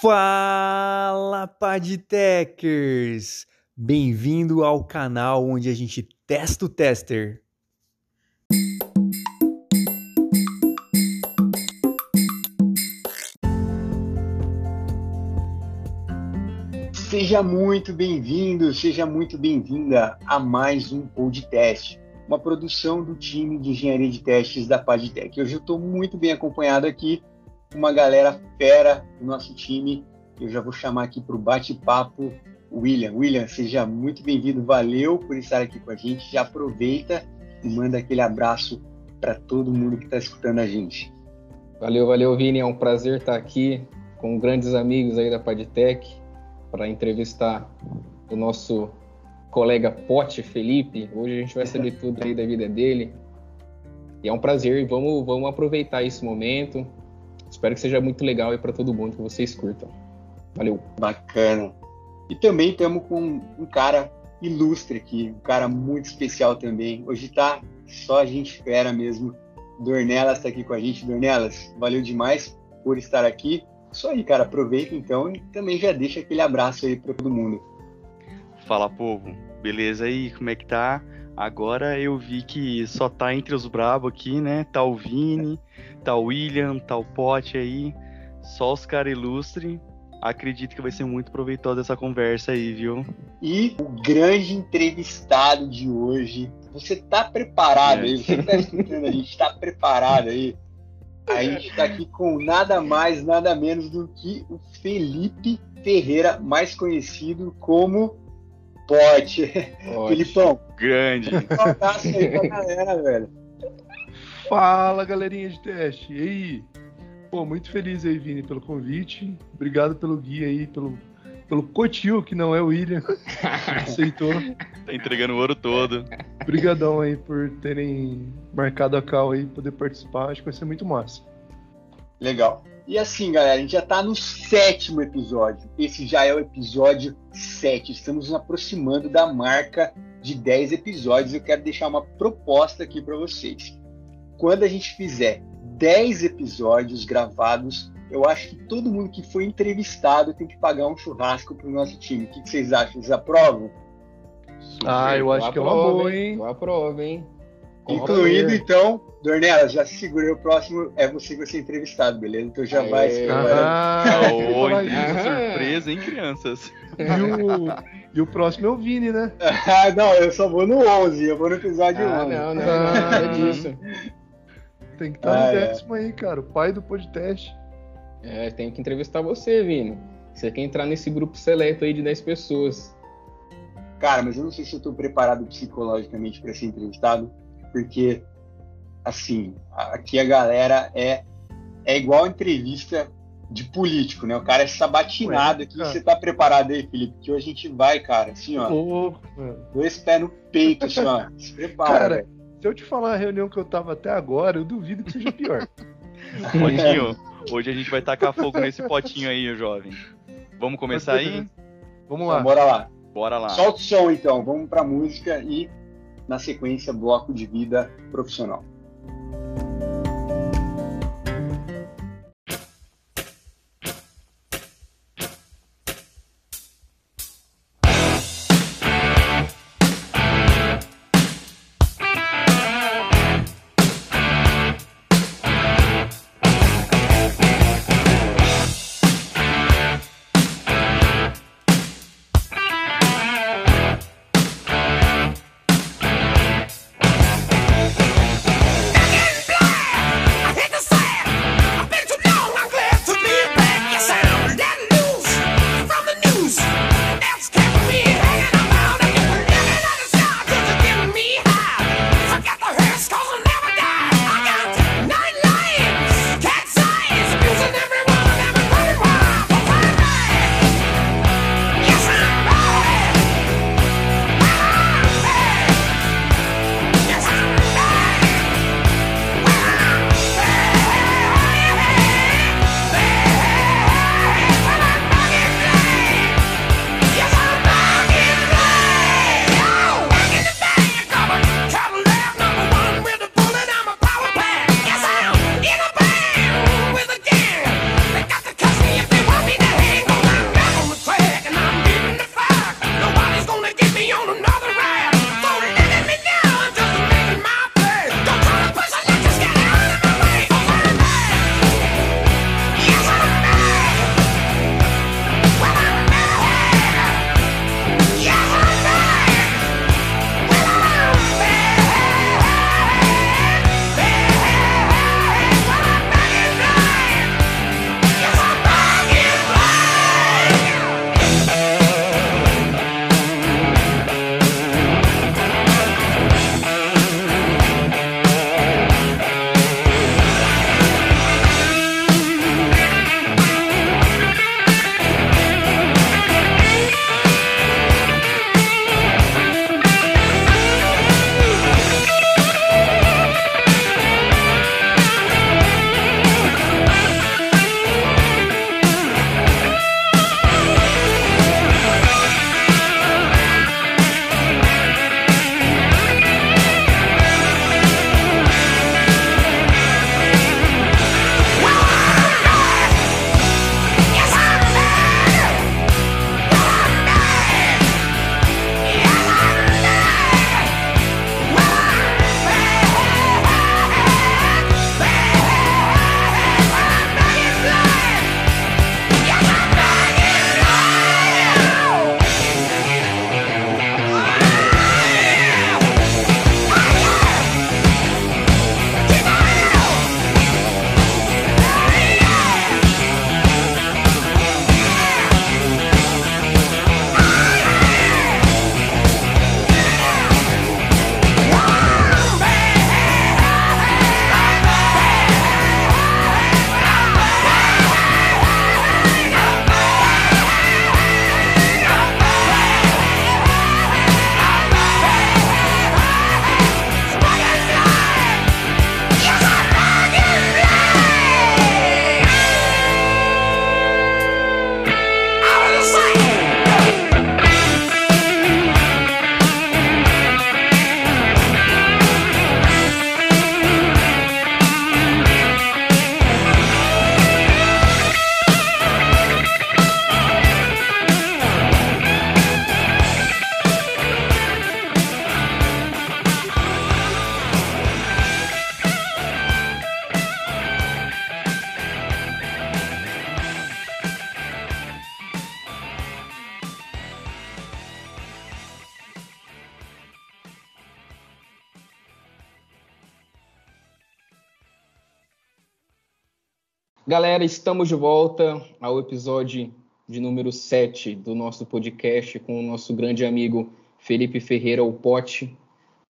Fala, Padtechers! Bem-vindo ao canal onde a gente testa o tester. Seja muito bem-vindo, seja muito bem-vinda a mais um podcast, uma produção do time de engenharia de testes da Padtech. Hoje eu estou muito bem acompanhado aqui uma galera fera do nosso time. Eu já vou chamar aqui para o bate-papo William. William, seja muito bem-vindo. Valeu por estar aqui com a gente. Já aproveita e manda aquele abraço para todo mundo que está escutando a gente. Valeu, valeu, Vini. É um prazer estar aqui com grandes amigos aí da Padtech para entrevistar o nosso colega Pote Felipe. Hoje a gente vai saber tudo aí da vida dele. E é um prazer. Vamos, vamos aproveitar esse momento. Espero que seja muito legal aí para todo mundo, que vocês curtam. Valeu. Bacana. E também estamos com um cara ilustre aqui, um cara muito especial também. Hoje tá só a gente espera mesmo. Dornelas está aqui com a gente. Dornelas, valeu demais por estar aqui. Isso aí, cara. Aproveita então e também já deixa aquele abraço aí para todo mundo. Fala, povo. Beleza aí? Como é que tá? Agora eu vi que só tá entre os brabo aqui, né? Tá o Vini, o William, o Pote aí. Só os caras ilustres. Acredito que vai ser muito proveitosa essa conversa aí, viu? E o grande entrevistado de hoje. Você tá preparado é. aí? Você tá escutando a gente? Tá preparado aí? A gente tá aqui com nada mais, nada menos do que o Felipe Ferreira, mais conhecido como Pote. Filipão. Grande. Um abraço aí pra galera, velho. Fala, galerinha de teste. E aí? Pô, muito feliz aí, Vini, pelo convite. Obrigado pelo guia aí, pelo, pelo Cotil, que não é o William. aceitou. Tá entregando o ouro todo. Obrigadão aí por terem marcado a cal aí, poder participar. Acho que vai ser muito massa. Legal. E assim, galera, a gente já está no sétimo episódio. Esse já é o episódio 7. Estamos nos aproximando da marca de 10 episódios. Eu quero deixar uma proposta aqui para vocês. Quando a gente fizer 10 episódios gravados, eu acho que todo mundo que foi entrevistado tem que pagar um churrasco para o nosso time. O que vocês acham? Vocês aprovam? Super. Ah, eu acho eu que é uma boa, hein? Eu aprovo, hein? Incluindo, então, Dornella, já se segurei, o próximo é você que vai ser entrevistado, beleza? Então já Aê. vai se preparando. Oh, surpresa, hein, crianças? E o, e o próximo é o Vini, né? Ah, não, eu só vou no 11, eu vou no episódio ah, 11. Não, não, ah, é disso. Tem que estar ah, no é. décimo aí, cara, o pai do podcast. É, tem que entrevistar você, Vini. Você quer entrar nesse grupo seleto aí de 10 pessoas. Cara, mas eu não sei se eu tô preparado psicologicamente para ser entrevistado porque assim, aqui a galera é é igual entrevista de político, né? O cara é sabatinado aqui. Você tá preparado aí, Felipe? Que hoje a gente vai, cara, assim, ó. Louco, dois pés no peito, assim, ó. Se prepara. Cara, véio. Se eu te falar a reunião que eu tava até agora, eu duvido que seja pior. Potinho, hoje a gente vai tacar fogo nesse potinho aí, jovem. Vamos começar aí? Vamos lá. Então, bora lá. Bora lá. Solta o som, então. Vamos pra música e na sequência bloco de vida profissional. Galera, estamos de volta ao episódio de número 7 do nosso podcast com o nosso grande amigo Felipe Ferreira, o Pote.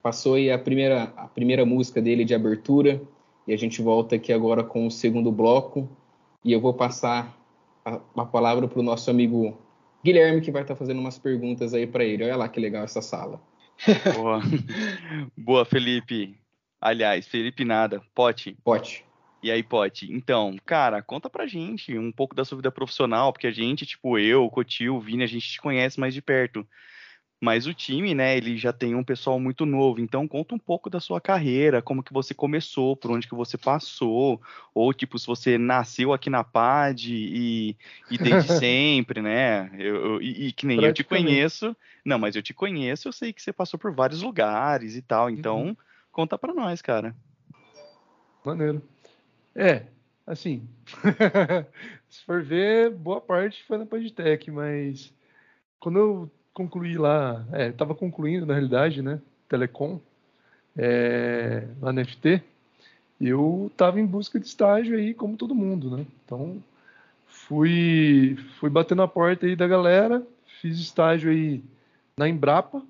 Passou aí a primeira, a primeira música dele de abertura e a gente volta aqui agora com o segundo bloco e eu vou passar a, a palavra para o nosso amigo Guilherme, que vai estar tá fazendo umas perguntas aí para ele. Olha lá que legal essa sala. Boa, Boa Felipe. Aliás, Felipe nada. Pote. Pote. E aí, Pote? Então, cara, conta pra gente um pouco da sua vida profissional, porque a gente, tipo eu, o Cotil, o Vini, a gente te conhece mais de perto. Mas o time, né, ele já tem um pessoal muito novo, então conta um pouco da sua carreira, como que você começou, por onde que você passou, ou tipo, se você nasceu aqui na PAD e, e desde sempre, né, eu, eu, e, e, que nem eu te conheço, não, mas eu te conheço, eu sei que você passou por vários lugares e tal, então uhum. conta pra nós, cara. Maneiro. É, assim, se for ver, boa parte foi na Padtech, mas quando eu concluí lá, é, estava concluindo na realidade, né, Telecom, é, lá na FT, eu estava em busca de estágio aí, como todo mundo, né? Então, fui, fui bater na porta aí da galera, fiz estágio aí na Embrapa,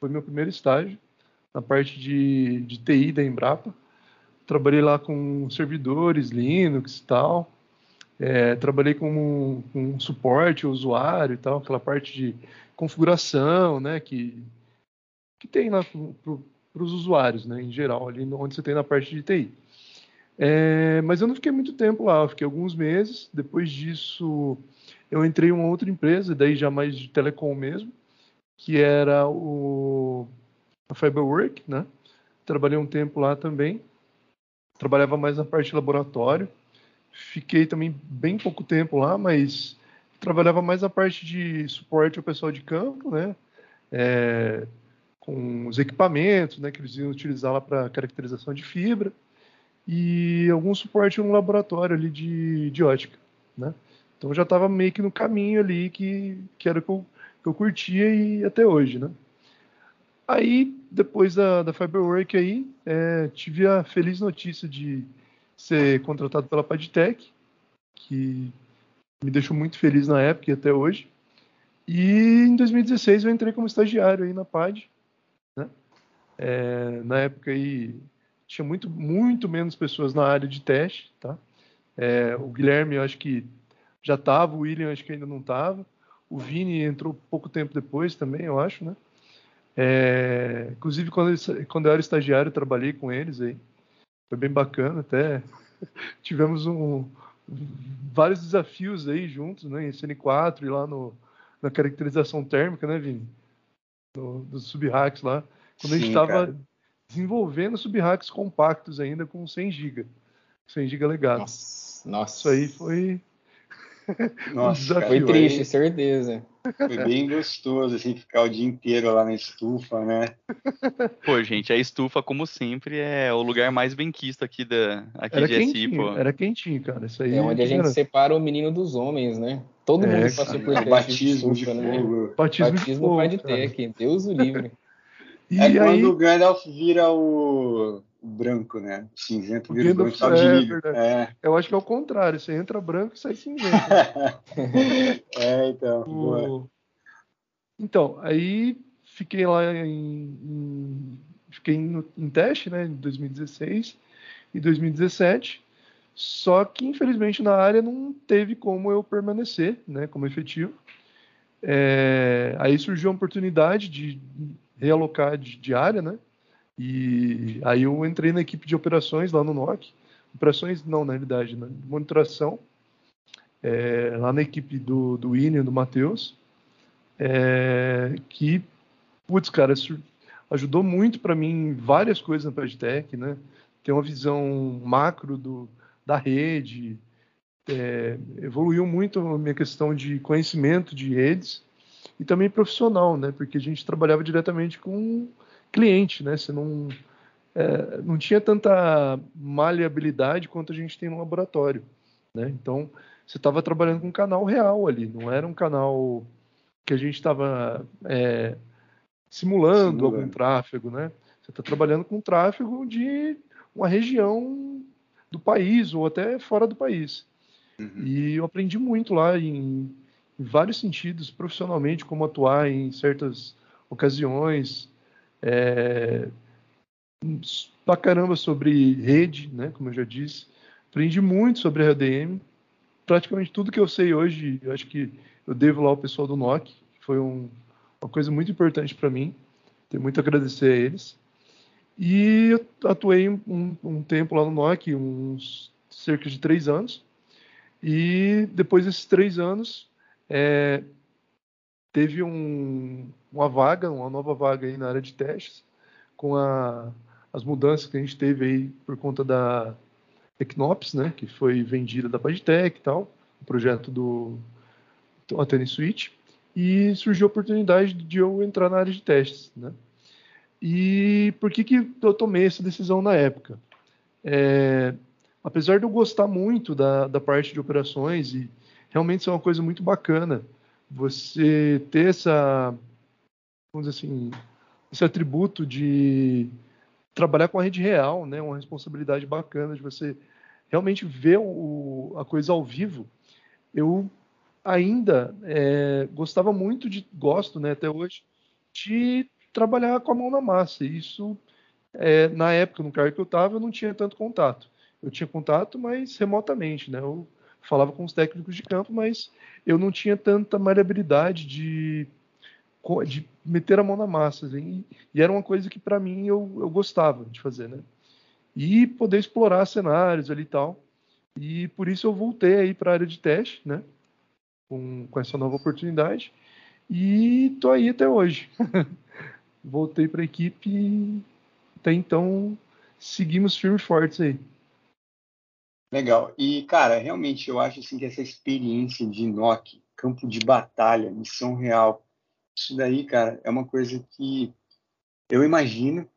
foi meu primeiro estágio, na parte de, de TI da Embrapa. Trabalhei lá com servidores, Linux e tal. É, trabalhei com, com suporte ao usuário e tal, aquela parte de configuração, né, que, que tem lá para os usuários, né, em geral, ali onde você tem na parte de TI. É, mas eu não fiquei muito tempo lá, eu fiquei alguns meses. Depois disso, eu entrei em uma outra empresa, daí já mais de telecom mesmo, que era o a Fiberwork, né? Trabalhei um tempo lá também. Trabalhava mais na parte de laboratório. Fiquei também bem pouco tempo lá, mas trabalhava mais a parte de suporte ao pessoal de campo, né? É, com os equipamentos, né, que eles iam utilizar lá para caracterização de fibra e algum suporte no laboratório ali de, de ótica, né? Então já estava meio que no caminho ali que, que era o que eu, que eu curtia e até hoje, né? Aí, depois da, da Fiberwork aí, é, tive a feliz notícia de ser contratado pela Padtech, que me deixou muito feliz na época e até hoje. E em 2016 eu entrei como estagiário aí na PAD. Né? É, na época aí tinha muito, muito menos pessoas na área de teste. Tá? É, o Guilherme eu acho que já estava, o William acho que ainda não estava. O Vini entrou pouco tempo depois também, eu acho, né? É, inclusive, quando, eu, quando eu era estagiário, eu trabalhei com eles aí. Foi bem bacana, até tivemos um, vários desafios aí juntos, né, em CN4 e lá no, na caracterização térmica, né, Vini? No, dos sub-hacks lá. Quando Sim, a gente estava desenvolvendo sub-hacks compactos ainda com 100 GB. 100 GB legado. Nossa, nossa. Isso aí foi. Nossa, um foi triste, aí. certeza. Foi bem gostoso, assim, ficar o dia inteiro lá na estufa, né? Pô, gente, a estufa, como sempre, é o lugar mais bem quisto aqui, da, aqui era de SI, pô. Era quentinho, cara. Isso aí é onde a gente era... separa o menino dos homens, né? Todo é, mundo passou por teste batismo de, estufa, de né? fogo. Batismo, batismo de fogo, pode ter aqui, Deus o livre. E é aí... quando o Gandalf vira o branco, né? O cinzento vira branco, só de é, é. Eu acho que é o contrário. Você entra branco e sai cinzento. é, então. O... Então, aí fiquei lá em, em fiquei no, em teste, né, em 2016 e 2017. Só que infelizmente na área não teve como eu permanecer, né, como efetivo. É, aí surgiu a oportunidade de realocar de, de área, né? E aí eu entrei na equipe de operações lá no NOC. Operações, não, na realidade, né? monitoração. É, lá na equipe do, do Ine, do Matheus. É, que, putz, cara, ajudou muito para mim várias coisas na PadTech, né? Ter uma visão macro do, da rede, é, evoluiu muito a minha questão de conhecimento de redes e também profissional, né? Porque a gente trabalhava diretamente com cliente, né? Você não, é, não tinha tanta maleabilidade quanto a gente tem no laboratório, né? Então, você estava trabalhando com um canal real ali, não era um canal que a gente estava é, simulando, simulando algum tráfego, né? Você está trabalhando com tráfego de uma região do país ou até fora do país. Uhum. E eu aprendi muito lá em, em, vários sentidos, profissionalmente, como atuar em certas ocasiões. É, pra caramba sobre rede, né, como eu já disse. Aprendi muito sobre RDM. Praticamente tudo que eu sei hoje, eu acho que eu devo lá ao pessoal do NOC, foi um, uma coisa muito importante para mim. Tenho muito a agradecer a eles. E eu atuei um, um tempo lá no NOC, uns cerca de três anos. E depois desses três anos, é, teve um, uma vaga, uma nova vaga aí na área de testes, com a, as mudanças que a gente teve aí por conta da Equinops, né, que foi vendida da Pagitec e tal, o projeto do Atene Switch, e surgiu a oportunidade de eu entrar na área de testes, né. E por que, que eu tomei essa decisão na época? É, apesar de eu gostar muito da, da parte de operações e realmente ser uma coisa muito bacana, você ter essa, vamos dizer assim, esse atributo de trabalhar com a rede real, né? Uma responsabilidade bacana de você realmente ver o, a coisa ao vivo. Eu ainda é, gostava muito de, gosto, né? Até hoje, de trabalhar com a mão na massa. Isso, é, na época, no cargo que eu estava, eu não tinha tanto contato. Eu tinha contato, mas remotamente, né? Eu falava com os técnicos de campo, mas eu não tinha tanta maleabilidade de, de meter a mão na massa. Assim, e, era uma coisa que, para mim, eu, eu gostava de fazer, né? E poder explorar cenários ali e tal. E por isso eu voltei aí para a área de teste, né? Com, com essa nova oportunidade. E tô aí até hoje. voltei para a equipe e até então seguimos firme e fortes aí. Legal. E, cara, realmente eu acho assim, que essa experiência de NOC, campo de batalha, missão real, isso daí, cara, é uma coisa que eu imagino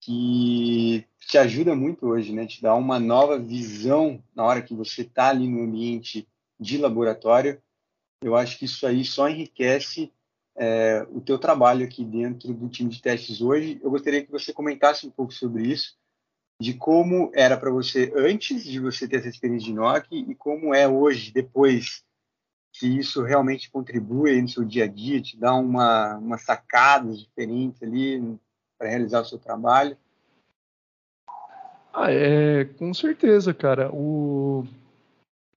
que te ajuda muito hoje, né? Te dá uma nova visão na hora que você está ali no ambiente de laboratório. Eu acho que isso aí só enriquece é, o teu trabalho aqui dentro do time de testes hoje. Eu gostaria que você comentasse um pouco sobre isso de como era para você antes de você ter essa experiência de NOC e como é hoje, depois, se isso realmente contribui no seu dia a dia, te dá uma, uma sacadas diferentes ali para realizar o seu trabalho. Ah, é, com certeza, cara. O...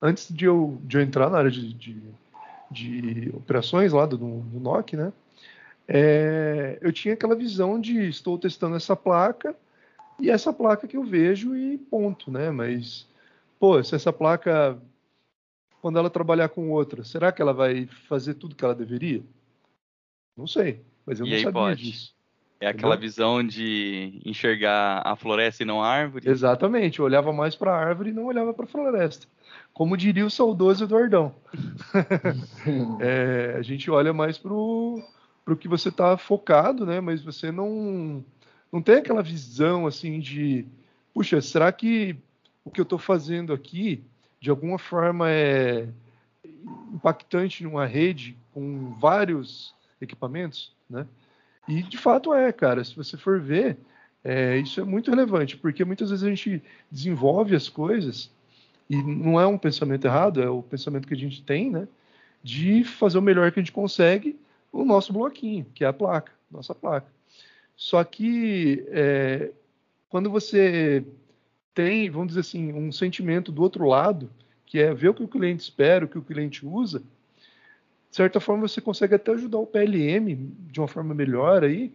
Antes de eu, de eu entrar na área de, de, de operações lá do, do NOC, né? É, eu tinha aquela visão de estou testando essa placa, e essa placa que eu vejo e ponto, né? Mas, pô, se essa placa, quando ela trabalhar com outra, será que ela vai fazer tudo que ela deveria? Não sei, mas eu e não sabia pode. disso. É aquela Entendeu? visão de enxergar a floresta e não a árvore? Exatamente, eu olhava mais para a árvore e não olhava para a floresta. Como diria o saudoso Eduardão. é, a gente olha mais para o que você está focado, né? Mas você não não tem aquela visão assim de, puxa, será que o que eu estou fazendo aqui de alguma forma é impactante numa rede com vários equipamentos, né? E de fato é, cara. Se você for ver, é, isso é muito relevante, porque muitas vezes a gente desenvolve as coisas e não é um pensamento errado, é o pensamento que a gente tem, né? De fazer o melhor que a gente consegue o nosso bloquinho, que é a placa, nossa placa. Só que é, quando você tem, vamos dizer assim, um sentimento do outro lado, que é ver o que o cliente espera, o que o cliente usa, de certa forma você consegue até ajudar o PLM de uma forma melhor aí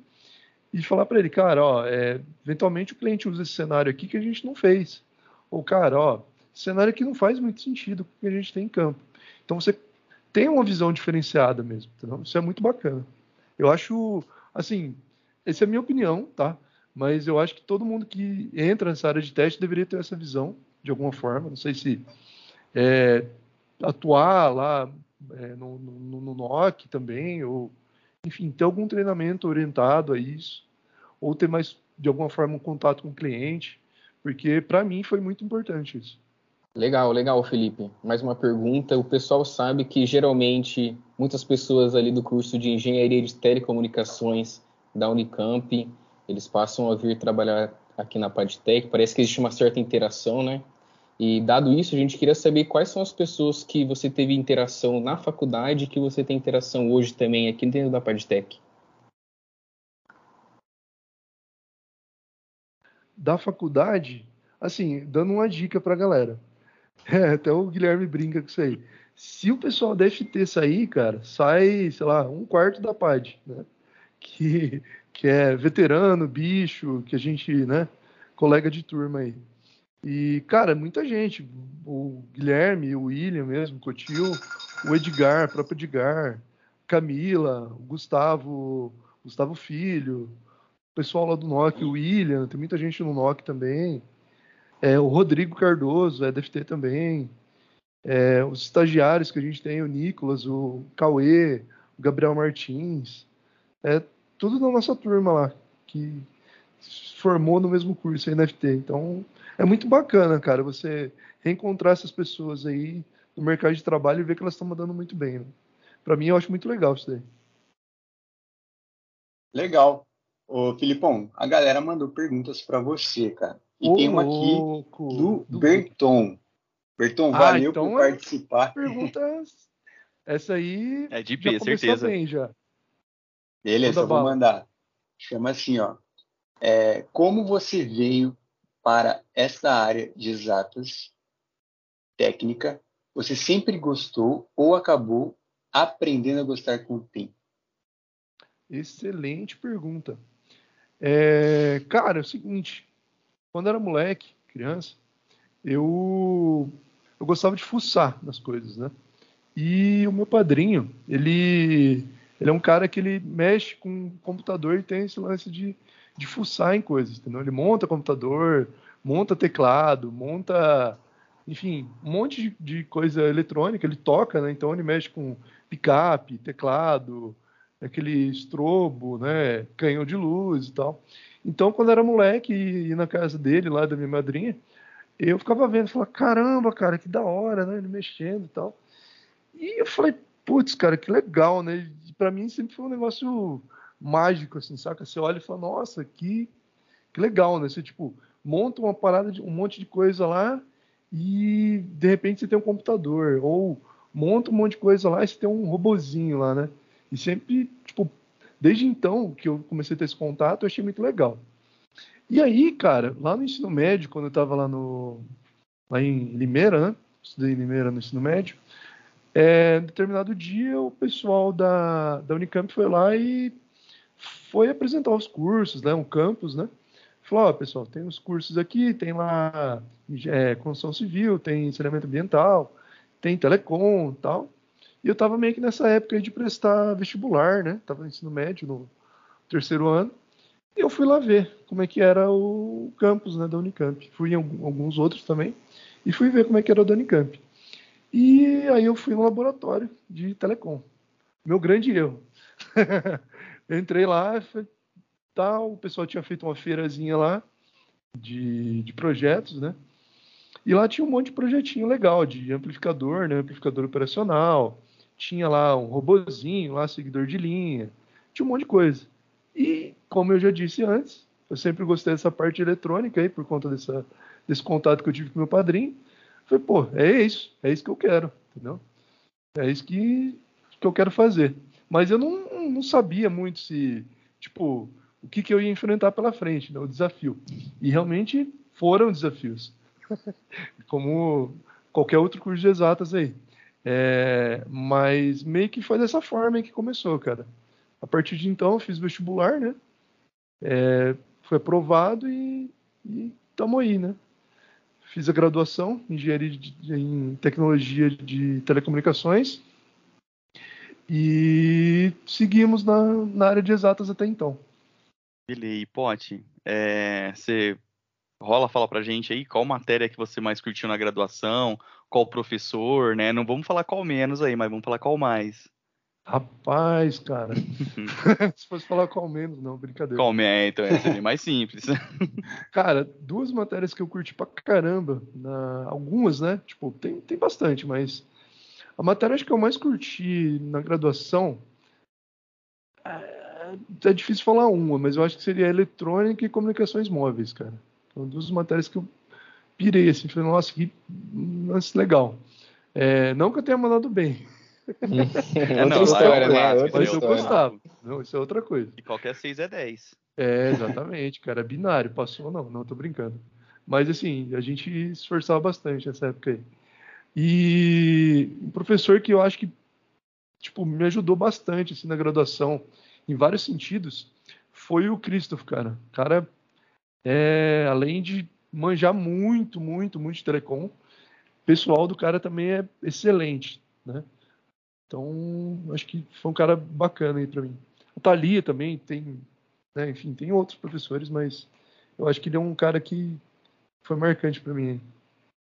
e falar para ele, cara, ó, é, eventualmente o cliente usa esse cenário aqui que a gente não fez. Ou, cara, ó, cenário aqui não faz muito sentido com o que a gente tem em campo. Então você tem uma visão diferenciada mesmo, entendeu? Isso é muito bacana. Eu acho, assim, essa é a minha opinião, tá? Mas eu acho que todo mundo que entra nessa área de teste deveria ter essa visão, de alguma forma. Não sei se é, atuar lá é, no, no, no NOC também, ou, enfim, ter algum treinamento orientado a isso, ou ter mais, de alguma forma, um contato com o cliente, porque para mim foi muito importante isso. Legal, legal, Felipe. Mais uma pergunta. O pessoal sabe que geralmente muitas pessoas ali do curso de engenharia de telecomunicações da Unicamp, eles passam a vir trabalhar aqui na Padtech, parece que existe uma certa interação, né? E dado isso, a gente queria saber quais são as pessoas que você teve interação na faculdade e que você tem interação hoje também aqui dentro da Padtech. Da faculdade, assim, dando uma dica pra galera. É, até o Guilherme brinca com isso aí. Se o pessoal da FT sair, cara, sai, sei lá, um quarto da PAD, né? Que, que é veterano, bicho, que a gente, né? Colega de turma aí. E, cara, muita gente. O Guilherme, o William mesmo, o Cotil, o Edgar, o próprio Edgar, Camila, o Gustavo, Gustavo Filho, o pessoal lá do NOC, o William, tem muita gente no NOC também. É, o Rodrigo Cardoso, é DFT também. É, os estagiários que a gente tem, o Nicolas, o Cauê, o Gabriel Martins. É tudo da nossa turma lá, que se formou no mesmo curso aí na FT. Então, é muito bacana, cara, você reencontrar essas pessoas aí no mercado de trabalho e ver que elas estão mandando muito bem. Né? Para mim, eu acho muito legal isso daí. Legal. Ô, Filipão, a galera mandou perguntas para você, cara. E Ô, tem uma aqui do, do Berton. Berton, ah, valeu então por é participar. Perguntas. Essa aí. É de P, certeza. Bem, já. Beleza, eu vou mandar. Chama assim, ó. É, como você veio para esta área de exatas técnica? Você sempre gostou ou acabou aprendendo a gostar com o tempo? Excelente pergunta. É, cara, é o seguinte, quando era moleque, criança, eu, eu gostava de fuçar nas coisas, né? E o meu padrinho, ele, ele é um cara que ele mexe com computador e tem esse lance de de fuçar em coisas, entendeu? Ele monta computador, monta teclado, monta, enfim, um monte de, de coisa eletrônica, ele toca, né? Então ele mexe com picape, teclado, aquele estrobo, né? Canhão de luz e tal. Então, quando era moleque e ia na casa dele, lá da minha madrinha, eu ficava vendo, falava, caramba, cara, que da hora, né? Ele mexendo e tal. E eu falei, putz, cara, que legal, né? Para mim sempre foi um negócio mágico, assim, saca? Você olha e fala, nossa, que, que legal, né? Você, tipo, monta uma parada de um monte de coisa lá e de repente você tem um computador. Ou monta um monte de coisa lá e você tem um robozinho lá, né? E sempre, tipo, desde então que eu comecei a ter esse contato, eu achei muito legal. E aí, cara, lá no ensino médio, quando eu tava lá no. lá em Limeira, né? Estudei em Limeira no ensino médio. É, determinado dia, o pessoal da, da Unicamp foi lá e foi apresentar os cursos, né, um campus, né? Falou, ó, pessoal, tem os cursos aqui, tem lá é, construção civil, tem saneamento ambiental, tem telecom tal. E eu estava meio que nessa época de prestar vestibular, né? Tava no ensino médio, no terceiro ano. E eu fui lá ver como é que era o campus né, da Unicamp. Fui em alguns outros também. E fui ver como é que era o da Unicamp. E aí eu fui no laboratório de telecom. Meu grande erro. Entrei lá, tal, o pessoal tinha feito uma feirazinha lá de, de projetos, né? E lá tinha um monte de projetinho legal, de amplificador, né? Amplificador operacional, tinha lá um robozinho, lá seguidor de linha, tinha um monte de coisa. E, como eu já disse antes, eu sempre gostei dessa parte eletrônica aí, por conta dessa, desse contato que eu tive com meu padrinho. Falei, pô, é isso, é isso que eu quero, entendeu? É isso que, que eu quero fazer. Mas eu não, não sabia muito se, tipo, o que, que eu ia enfrentar pela frente, né, o desafio. E realmente foram desafios. Como qualquer outro curso de exatas aí. É, mas meio que foi dessa forma que começou, cara. A partir de então, eu fiz vestibular, né? É, foi aprovado e, e tamo aí, né? Fiz a graduação em engenharia de, em tecnologia de telecomunicações e seguimos na, na área de exatas até então. E Pote, é, você rola fala pra gente aí qual matéria que você mais curtiu na graduação, qual professor, né? Não vamos falar qual menos aí, mas vamos falar qual mais. Rapaz, cara. Se fosse falar qual menos, não, brincadeira. Qual menos, então é, seria mais simples. cara, duas matérias que eu curti pra caramba, na... algumas, né? Tipo, tem, tem bastante, mas a matéria acho que eu mais curti na graduação é, é difícil falar uma, mas eu acho que seria eletrônica e comunicações móveis, cara. São duas matérias que eu, pirei assim, falei, nossa, que legal. É, não que eu tenha mandado bem. É, outra não, história, né? Outra mas eu gostava. Não, isso é outra coisa. E qualquer 6 é 10. É, exatamente, cara. É binário. Passou, não, não tô brincando. Mas assim, a gente esforçava bastante nessa época aí. E um professor que eu acho que tipo, me ajudou bastante assim, na graduação, em vários sentidos, foi o Christoph, cara. O cara, é, além de manjar muito, muito, muito de telecom, o pessoal do cara também é excelente, né? Então, acho que foi um cara bacana aí para mim. A Thalia também tem, né, enfim, tem outros professores, mas eu acho que ele é um cara que foi marcante para mim.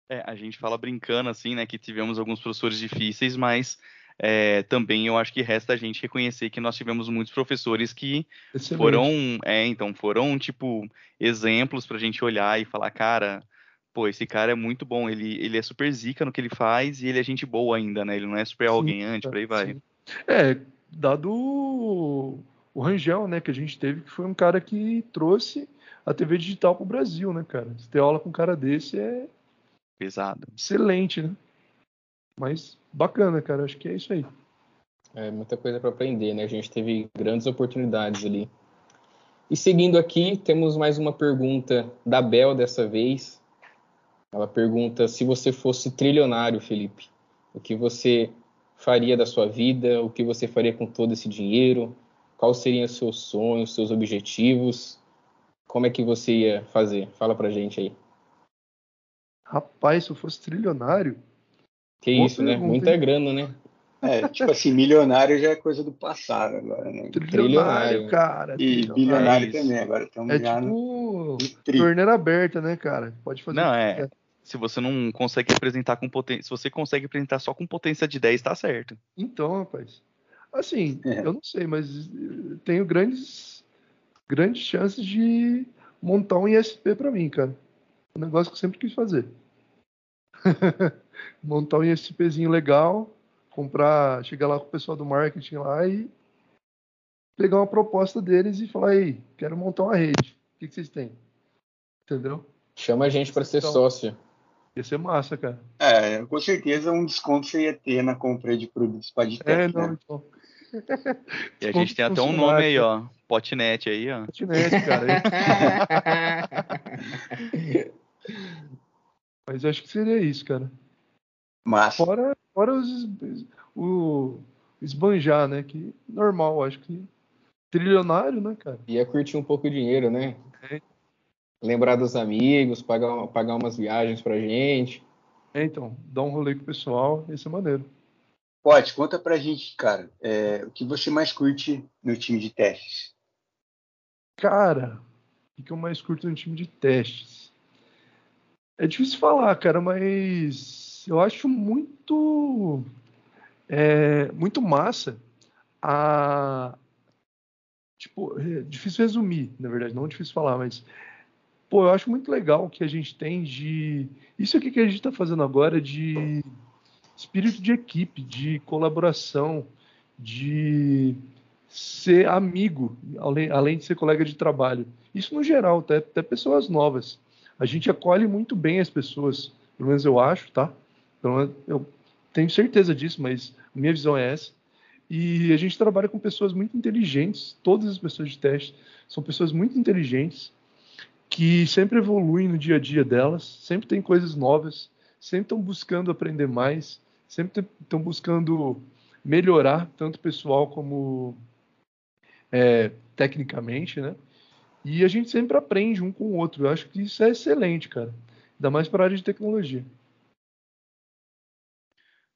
É, a gente fala brincando assim, né, que tivemos alguns professores difíceis, mas é, também eu acho que resta a gente reconhecer que nós tivemos muitos professores que Excelente. foram, é, então, foram, tipo, exemplos para a gente olhar e falar, cara, pô, esse cara é muito bom, ele, ele é super zica no que ele faz e ele é gente boa ainda, né? Ele não é super arrogante, por aí vai. Sim. É, dado o Rangel, né, que a gente teve, que foi um cara que trouxe a TV digital para o Brasil, né, cara? Se ter aula com um cara desse é pesado. Excelente, né? Mas bacana, cara. Acho que é isso aí. É muita coisa para aprender, né? A gente teve grandes oportunidades ali. E seguindo aqui, temos mais uma pergunta da Bel dessa vez. Ela pergunta se você fosse trilionário, Felipe, o que você faria da sua vida? O que você faria com todo esse dinheiro? Quais seriam seus sonhos, seus objetivos? Como é que você ia fazer? Fala pra gente aí. Rapaz, se eu fosse trilionário, que Boa isso, né? pergunta, né? Muita hein? grana, né? É, tipo assim, milionário já é coisa do passado agora, né? Trilionário, cara. E trilionário. bilionário também, agora estamos é já tipo no, torneira aberta, né, cara? Pode fazer. Não, é. Se você não consegue apresentar com potência, se você consegue apresentar só com potência de 10, tá certo. Então, rapaz. Assim, é. eu não sei, mas tenho grandes grandes chances de montar um ISP para mim, cara. Um negócio que eu sempre quis fazer. montar um ISPzinho legal, comprar, chegar lá com o pessoal do marketing lá e pegar uma proposta deles e falar, aí, quero montar uma rede. O que, que vocês têm? Entendeu? Chama a gente para ser então, sócio. Ia ser massa, cara. É, com certeza um desconto você ia ter na compra de produtos Padtech, É, não, né? então. E a gente tem até um nome aí, ó. Potnet aí, ó. Potnet, cara. Mas acho que seria isso, cara. Mas... Fora, fora os, o esbanjar, né? Que normal, acho que trilionário, né, cara? Ia curtir um pouco o dinheiro, né? Lembrar dos amigos, pagar, pagar umas viagens pra gente. É, então, dar um rolê com o pessoal, isso é maneiro. Pode, conta pra gente, cara, é, o que você mais curte no time de testes? Cara, o que eu mais curto no time de testes? É difícil falar, cara, mas eu acho muito é, muito massa a tipo é difícil resumir na verdade não é difícil falar mas pô eu acho muito legal que a gente tem de isso aqui que a gente está fazendo agora de espírito de equipe de colaboração de ser amigo além, além de ser colega de trabalho. Isso no geral até, até pessoas novas. A gente acolhe muito bem as pessoas pelo menos eu acho tá? Então, eu tenho certeza disso, mas minha visão é essa. E a gente trabalha com pessoas muito inteligentes, todas as pessoas de teste são pessoas muito inteligentes, que sempre evoluem no dia a dia delas, sempre tem coisas novas, sempre estão buscando aprender mais, sempre estão buscando melhorar, tanto pessoal como é, tecnicamente, né? E a gente sempre aprende um com o outro. Eu acho que isso é excelente, cara. Ainda mais para a área de tecnologia.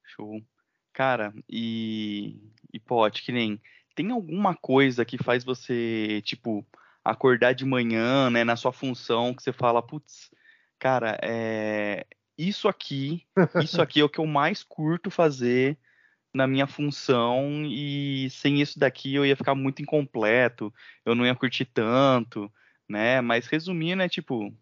Show. Cara, e, e que nem. Tem alguma coisa que faz você, tipo, acordar de manhã, né, na sua função, que você fala, putz, cara, é, isso aqui, isso aqui é o que eu mais curto fazer na minha função e sem isso daqui eu ia ficar muito incompleto, eu não ia curtir tanto, né? Mas resumindo, é tipo,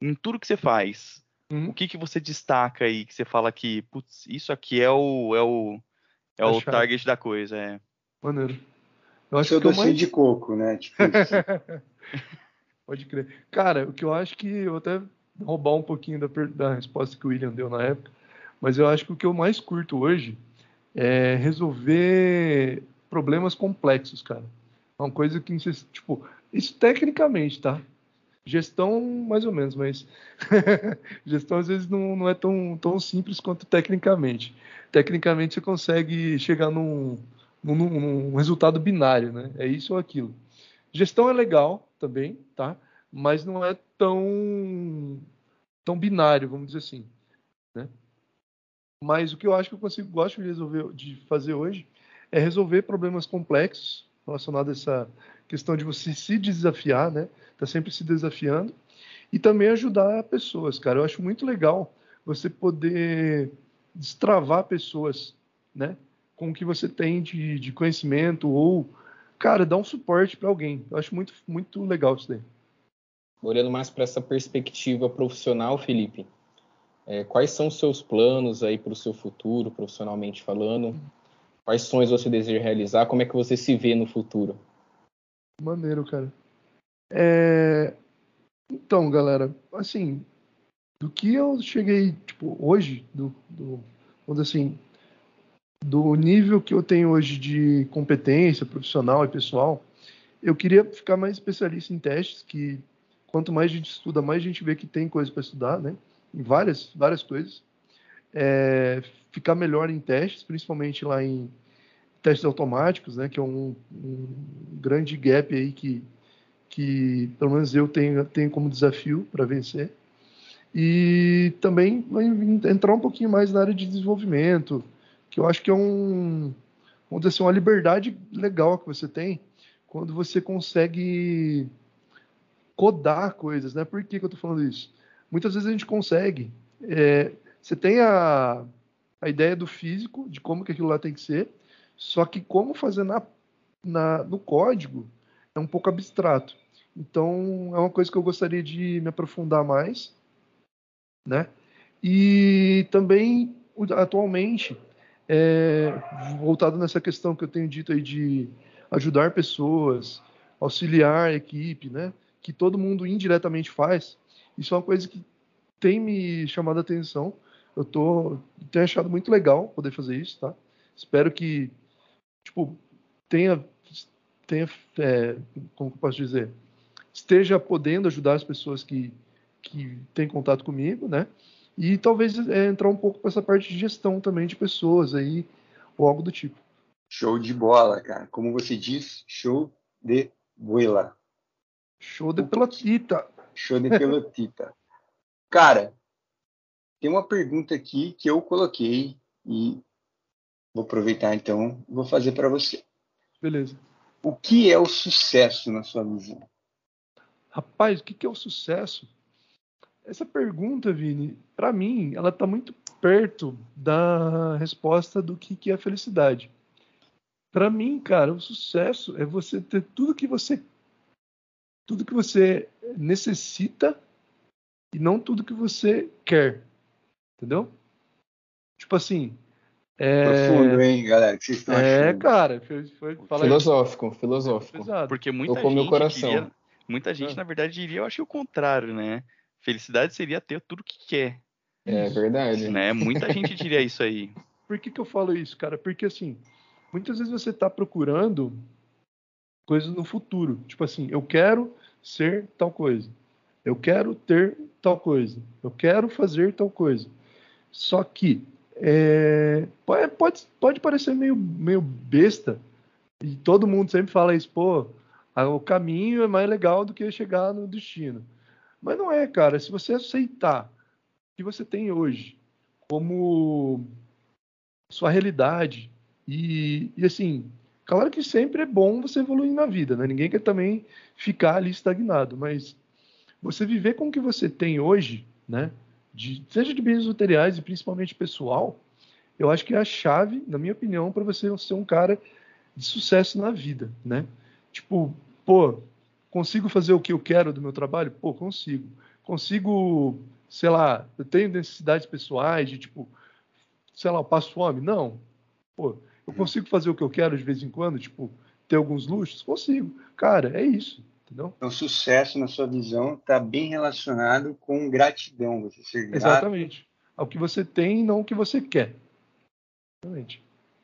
em tudo que você faz, Uhum. O que, que você destaca aí que você fala que, putz, isso aqui é o é o é, o target da coisa, é. Maneiro. Eu acho Seu que docinho mais... de coco, né? Tipo Pode crer. Cara, o que eu acho que eu até roubar um pouquinho da, da resposta que o William deu na época, mas eu acho que o que eu mais curto hoje é resolver problemas complexos, cara. É uma coisa que, tipo, isso tecnicamente, tá? Gestão, mais ou menos, mas gestão às vezes não, não é tão, tão simples quanto tecnicamente. Tecnicamente você consegue chegar num, num, resultado binário, né? É isso ou aquilo. Gestão é legal também, tá? Mas não é tão, tão binário, vamos dizer assim, né? Mas o que eu acho que eu consigo, gosto de resolver, de fazer hoje, é resolver problemas complexos relacionados a essa questão de você se desafiar, né? Tá sempre se desafiando e também ajudar pessoas, cara. Eu acho muito legal você poder destravar pessoas, né? Com o que você tem de, de conhecimento ou, cara, dar um suporte para alguém. Eu acho muito, muito legal isso daí. Olhando mais para essa perspectiva profissional, Felipe, é, quais são os seus planos aí para o seu futuro, profissionalmente falando? Quais sonhos você deseja realizar? Como é que você se vê no futuro? Maneiro, cara. É... Então, galera, assim, do que eu cheguei, tipo, hoje, do, do, vamos dizer assim, do nível que eu tenho hoje de competência profissional e pessoal, eu queria ficar mais especialista em testes, que quanto mais a gente estuda, mais a gente vê que tem coisa para estudar, né? em várias, várias coisas. É, ficar melhor em testes, principalmente lá em testes automáticos, né, que é um, um, grande gap aí que, que pelo menos eu tenho, tenho como desafio para vencer. E também entrar um pouquinho mais na área de desenvolvimento, que eu acho que é um, vamos dizer assim, uma liberdade legal que você tem quando você consegue codar coisas, né? Por que, que eu estou falando isso? muitas vezes a gente consegue. É, você tem a, a ideia do físico, de como que aquilo lá tem que ser, só que como fazer na, na, no código é um pouco abstrato. Então, é uma coisa que eu gostaria de me aprofundar mais, né? E também, atualmente, é, voltado nessa questão que eu tenho dito aí de ajudar pessoas, auxiliar a equipe, né? Que todo mundo indiretamente faz. Isso é uma coisa que tem me chamado a atenção. Eu tô, tenho achado muito legal poder fazer isso, tá? Espero que, tipo, tenha, tenha é, como eu posso dizer, esteja podendo ajudar as pessoas que, que têm contato comigo, né? E talvez é, entrar um pouco para essa parte de gestão também de pessoas aí, ou algo do tipo. Show de bola, cara. Como você diz, show de bola. Show de pelotita. Show de pelotita. Cara, tem uma pergunta aqui que eu coloquei e vou aproveitar então e vou fazer para você. Beleza. O que é o sucesso na sua visão? Rapaz, o que é o sucesso? Essa pergunta, Vini, para mim, ela está muito perto da resposta do que é felicidade. Para mim, cara, o sucesso é você ter tudo que você tudo que você necessita e não tudo que você quer. Entendeu? Tipo assim. É... Profundo, hein, galera? Que vocês estão é, achando? cara. Foi, foi, filosófico, aí. filosófico. Porque muita Tocou gente. Meu coração. Diria, muita gente, ah. na verdade, diria, eu acho o contrário, né? Felicidade seria ter tudo que quer. É verdade. Né? Muita gente diria isso aí. Por que, que eu falo isso, cara? Porque assim, muitas vezes você está procurando coisas no futuro. Tipo assim, eu quero ser tal coisa. Eu quero ter tal coisa. Eu quero fazer tal coisa. Só que é, pode, pode parecer meio, meio besta. E todo mundo sempre fala isso, pô, o caminho é mais legal do que chegar no destino. Mas não é, cara. Se você aceitar o que você tem hoje como sua realidade e, e assim, Claro que sempre é bom você evoluir na vida, né? Ninguém quer também ficar ali estagnado, mas você viver com o que você tem hoje, né? De, seja de bens materiais e principalmente pessoal, eu acho que é a chave, na minha opinião, para você ser um cara de sucesso na vida, né? Tipo, pô, consigo fazer o que eu quero do meu trabalho? Pô, consigo. Consigo, sei lá, eu tenho necessidades pessoais de tipo, sei lá, eu passo fome? Não. Pô, eu consigo fazer o que eu quero de vez em quando, tipo, ter alguns luxos? Consigo. Cara, é isso, Entendeu? Então, sucesso, na sua visão, está bem relacionado com gratidão. Você ser grato. Exatamente. Ao que você tem e não o que você quer. Exatamente.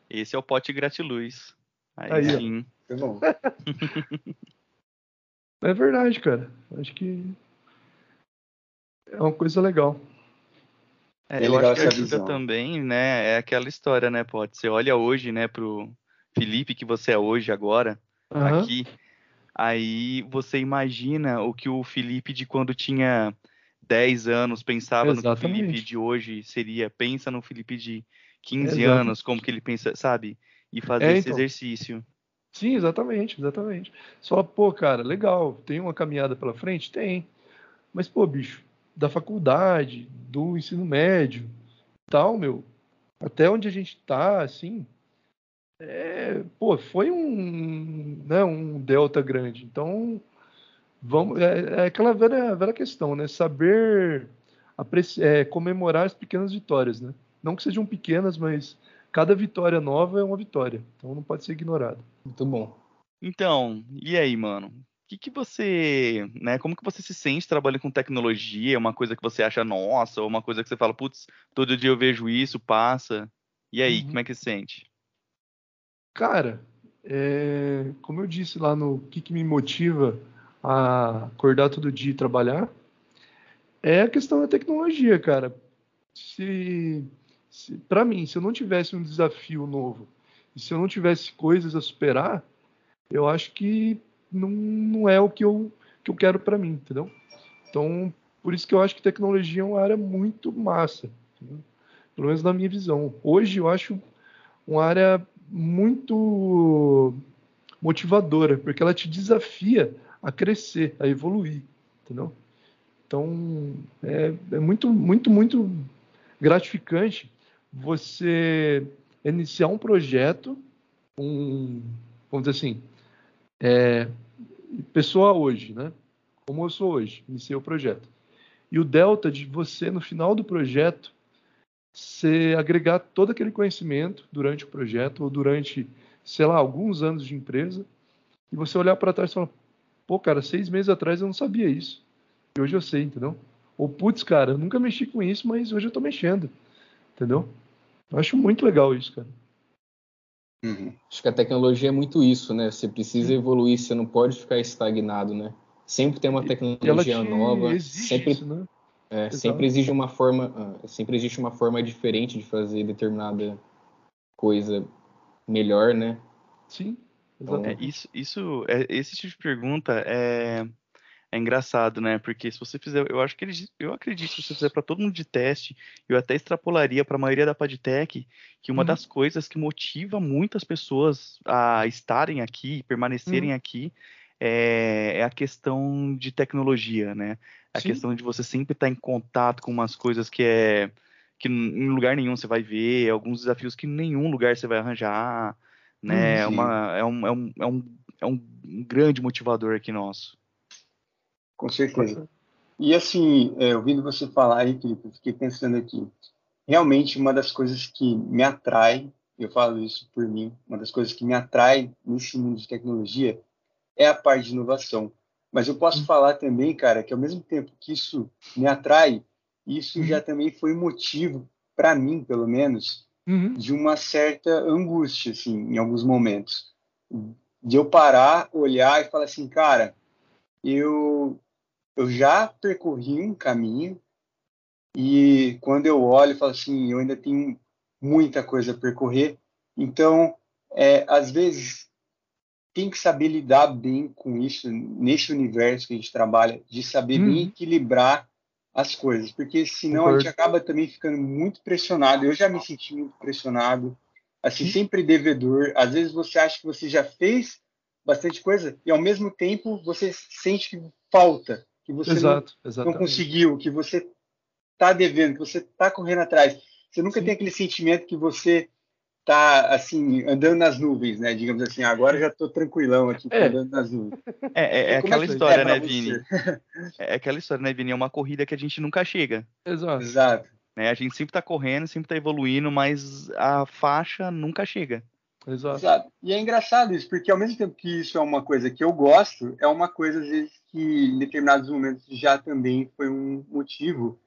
Esse é o pote gratiluz. Aí, Aí, ó. sim. Tá bom. É verdade, cara. Acho que é uma coisa legal. É, É eu legal acho que ajuda visão. também, né? É aquela história, né, Pote? Você olha hoje, né, pro Felipe que você é hoje, agora, Aham. aqui. Aí você imagina o que o Felipe de quando tinha 10 anos pensava no que o Felipe Exatamente. de hoje seria. Pensa no Felipe de 15 Exato. anos, como que ele pensa, sabe? E fazer É, esse então. exercício. Sim, exatamente, exatamente. Só, pô, cara, legal, tem uma caminhada pela frente? Tem. Mas, pô, bicho, da faculdade, do ensino médio, tal, meu, até onde a gente tá, assim, é, pô, foi um, né, um delta grande. Então, vamos, é, é aquela velha, velha questão, né? Saber apreci- é, comemorar as pequenas vitórias, né? Não que sejam pequenas, mas cada vitória nova é uma vitória. Então não pode ser ignorado. Muito bom. Então, e aí, mano? O que que você, né, como que você se sente trabalhando com tecnologia? É uma coisa que você acha nossa, ou uma coisa que você fala, putz, todo dia eu vejo isso, passa. E aí, Uhum. como é que se sente? Cara, é, como eu disse lá no que, que me motiva a acordar todo dia e trabalhar, é a questão da tecnologia, cara. Se para mim, se eu não tivesse um desafio novo e se eu não tivesse coisas a superar, eu acho que não, não é o que eu, que eu quero para mim, entendeu? Então, por isso que eu acho que tecnologia é uma área muito massa, entendeu? pelo menos na minha visão. Hoje eu acho uma área muito motivadora, porque ela te desafia a crescer, a evoluir, entendeu? Então, é, é muito, muito, muito gratificante você iniciar um projeto, um, vamos dizer assim, é, pessoa hoje, né? Como eu sou hoje, iniciei o projeto. E o delta de você, no final do projeto, você agregar todo aquele conhecimento durante o projeto ou durante, sei lá, alguns anos de empresa e você olhar para trás e falar, pô, cara, seis meses atrás eu não sabia isso e hoje eu sei, entendeu? Ou putz, cara, eu nunca mexi com isso, mas hoje eu tô mexendo, entendeu? Eu acho muito legal isso, cara. Uhum. Acho que a tecnologia é muito isso, né? Você precisa evoluir, você não pode ficar estagnado, né? Sempre tem uma E ela te tecnologia nova, exige sempre, isso, né? é, sempre exige uma forma, ah, sempre existe uma forma diferente de fazer determinada coisa melhor, né? Sim, Então, É, isso, isso, é, esse tipo de pergunta é, é engraçado, né? Porque se você fizer, eu acho que eles, eu acredito que se você fizer para todo mundo de teste, eu até extrapolaria para a maioria da Padtech que uma Uhum. das coisas que motiva muitas pessoas a estarem aqui, permanecerem Uhum. aqui, é, é a questão de tecnologia, né? A Sim. questão de você sempre estar em contato com umas coisas que é que em lugar nenhum você vai ver, alguns desafios que em nenhum lugar você vai arranjar, né? É, Uhum. uma, é, um, é, um, é, um, é um grande motivador aqui nosso. Com certeza. E assim, é, ouvindo você falar aí, Felipe, eu fiquei pensando aqui. Realmente, uma das coisas que me atrai, eu falo isso por mim, uma das coisas que me atrai nesse mundo de tecnologia é a parte de inovação. Mas eu posso falar também, cara, que ao mesmo tempo que isso me atrai, isso já também foi motivo, para mim, pelo menos, Uhum. de uma certa angústia, assim, em alguns momentos. De eu parar, olhar e falar assim, cara, eu, eu já percorri um caminho e quando eu olho, eu falo assim, eu ainda tenho muita coisa a percorrer. Então, é, às vezes, tem que saber lidar bem com isso, nesse universo que a gente trabalha, de saber bem Uhum. equilibrar as coisas, porque senão a Concordo. gente acaba também ficando muito pressionado. Eu já me senti muito pressionado, assim, Sim. sempre devedor. Às vezes você acha que você já fez bastante coisa e ao mesmo tempo você sente que falta, que você não, Exato, não exatamente. conseguiu, que você está devendo, que você está correndo atrás. Você nunca Sim. tem aquele sentimento que você está assim andando nas nuvens, né? Digamos assim, agora eu já estou tranquilão aqui, É. andando nas nuvens. É, é, é Como aquela que história, é né, você? Vini? É aquela história, né, Vini? É uma corrida que a gente nunca chega. Exato. Exato. Né? A gente sempre tá correndo, sempre tá evoluindo, mas a faixa nunca chega. Exato. Exato. E é engraçado isso, porque ao mesmo tempo que isso é uma coisa que eu gosto, é uma coisa, às vezes, que em determinados momentos já também foi um motivo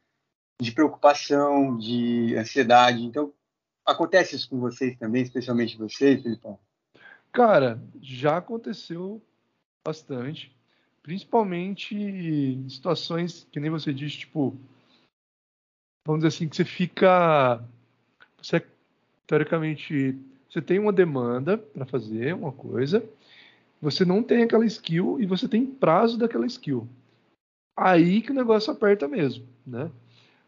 de preocupação, de ansiedade. Então, acontece isso com vocês também, especialmente vocês, Felipão? Cara, já aconteceu bastante. Principalmente em situações que nem você disse, tipo, vamos dizer assim, que você fica. Você teoricamente você tem uma demanda para fazer uma coisa, você não tem aquela skill e você tem prazo daquela skill. Aí que o negócio aperta mesmo, né?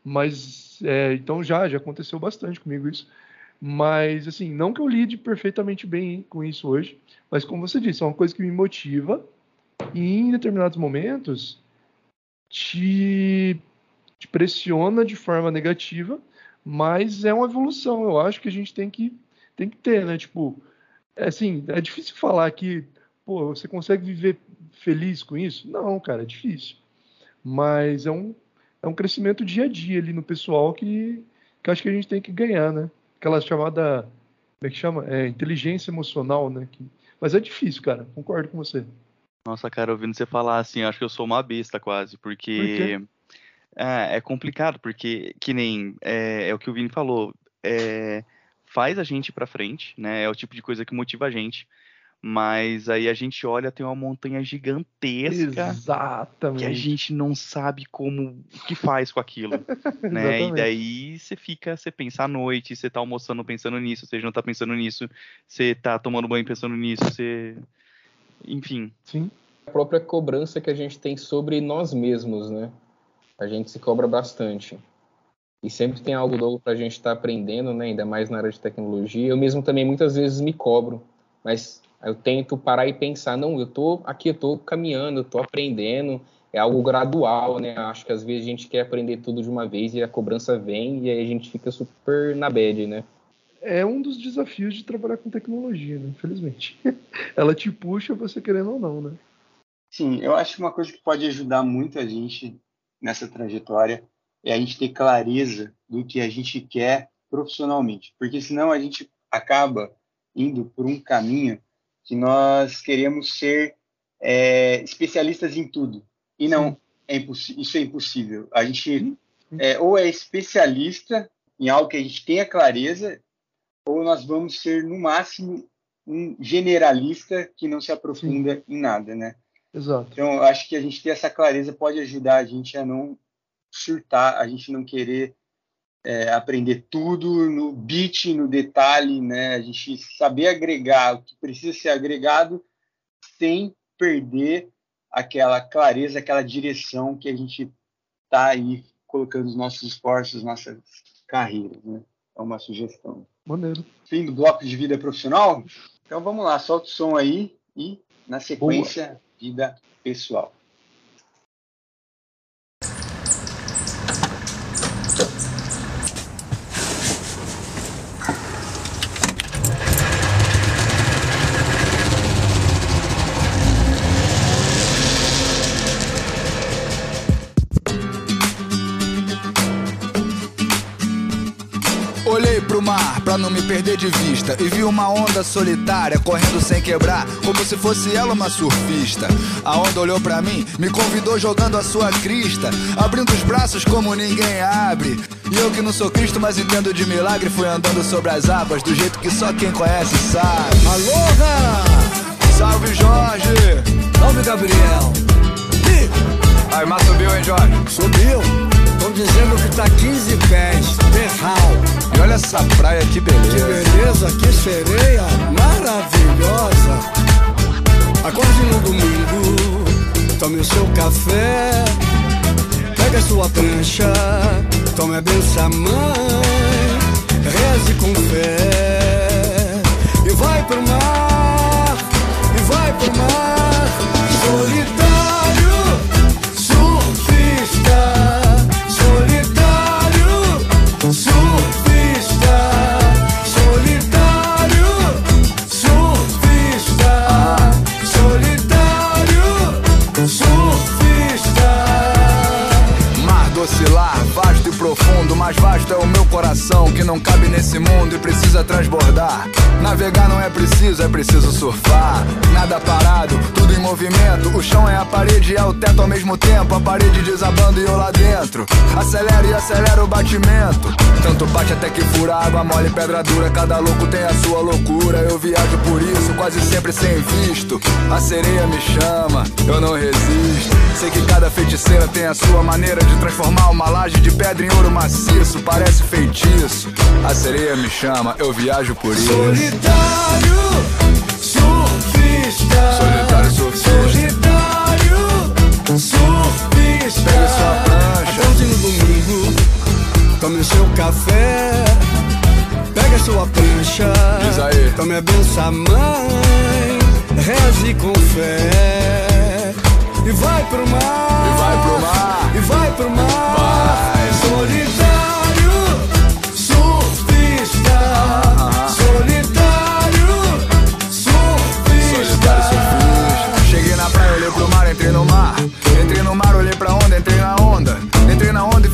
Mas é, então já já aconteceu bastante comigo isso. Mas assim, não que eu lide perfeitamente bem com isso hoje, mas como você disse, é uma coisa que me motiva e em determinados momentos te, te pressiona de forma negativa, mas é uma evolução. Eu acho que a gente tem que tem que ter, né? Tipo, é assim, é difícil falar que, pô, você consegue viver feliz com isso? Não, cara, é difícil. Mas é um, é um crescimento dia a dia ali no pessoal que, que acho que a gente tem que ganhar, né? Aquela chamada, como é que chama? É, inteligência emocional, né? Que, mas é difícil, cara, concordo com você. Nossa, cara, ouvindo você falar assim, acho que eu sou uma besta quase, porque Por é, é, complicado, porque que nem é, é, o que o Vini falou, é, faz a gente para frente, né? É o tipo de coisa que motiva a gente. Mas aí a gente olha, tem uma montanha gigantesca Exatamente. que a gente não sabe como o que faz com aquilo, né? e daí você fica, você pensa à noite, você tá almoçando pensando nisso, você não tá pensando nisso, você tá tomando banho pensando nisso, você enfim. Sim. A própria cobrança que a gente tem sobre nós mesmos, né? A gente se cobra bastante. E sempre tem algo novo para a gente estar tá aprendendo, né? ainda mais na área de tecnologia. Eu mesmo também muitas vezes me cobro, mas eu tento parar e pensar, não, eu estou aqui, eu estou caminhando, eu estou aprendendo, é algo gradual, né? Acho que às vezes a gente quer aprender tudo de uma vez e a cobrança vem e aí a gente fica super na bad, né? É um dos desafios de trabalhar com tecnologia, né? Infelizmente. Ela te puxa você querendo ou não, né? Sim, eu acho que uma coisa que pode ajudar muito a gente nessa trajetória é a gente ter clareza do que a gente quer profissionalmente, porque senão a gente acaba indo por um caminho que nós queremos ser é, especialistas em tudo e não é isso é impossível. A gente é, ou é especialista em algo que a gente tenha clareza, ou nós vamos ser no máximo um generalista que não se aprofunda Sim. em nada, né? Exato. Então, acho que a gente ter essa clareza pode ajudar a gente a não surtar, a gente não querer é, aprender tudo no bit, no detalhe, né? A gente saber agregar o que precisa ser agregado sem perder aquela clareza, aquela direção que a gente está aí colocando os nossos esforços, nossas carreiras, né? É uma sugestão. Maneiro. Fim do bloco de vida profissional? Então vamos lá, solta o som aí e na sequência, Boa. vida pessoal. Pra não me perder de vista. E vi uma onda solitária correndo sem quebrar, como se fosse ela uma surfista. A onda olhou pra mim, me convidou jogando a sua crista, abrindo os braços como ninguém abre. E eu que não sou Cristo, mas entendo de milagre, fui andando sobre as águas do jeito que só quem conhece sabe. Aloha! Salve Jorge! Salve Gabriel! E... Aí, mas subiu, hein, Jorge? Subiu! Estão dizendo que tá 15 pés, terral. E olha essa praia, que beleza. Que beleza, que sereia maravilhosa. Acorde no domingo, tome o seu café. Pega a sua prancha, tome a benção mãe. Reze com fé e vai pro mar, e vai pro mar. Solitário, que não cabe nesse mundo e precisa transbordar Navegar não é preciso, é preciso surfar. Nada parado, tudo em movimento. O chão é a parede e é o teto ao mesmo tempo. A parede desabando e eu lá dentro. Acelera e acelera o batimento. Tanto bate até que fura água mole, pedra dura. Cada louco tem a sua loucura. Eu viajo por isso, quase sempre sem visto. A sereia me chama, eu não resisto. Sei que cada feiticeira tem a sua maneira de transformar uma laje de pedra em ouro maciço. Parece feitiço. A sereia me chama, eu viajo por isso. Solitário, surfista. Solitário surfista. Solitário, surfista. Pegue sua prancha. Acorde no domingo, tome o seu café. Pega sua prancha. Diz aí. Tome a benção, mãe. Reze com fé. E vai pro mar. E vai pro mar. E vai pro mar. Vai. Solitário,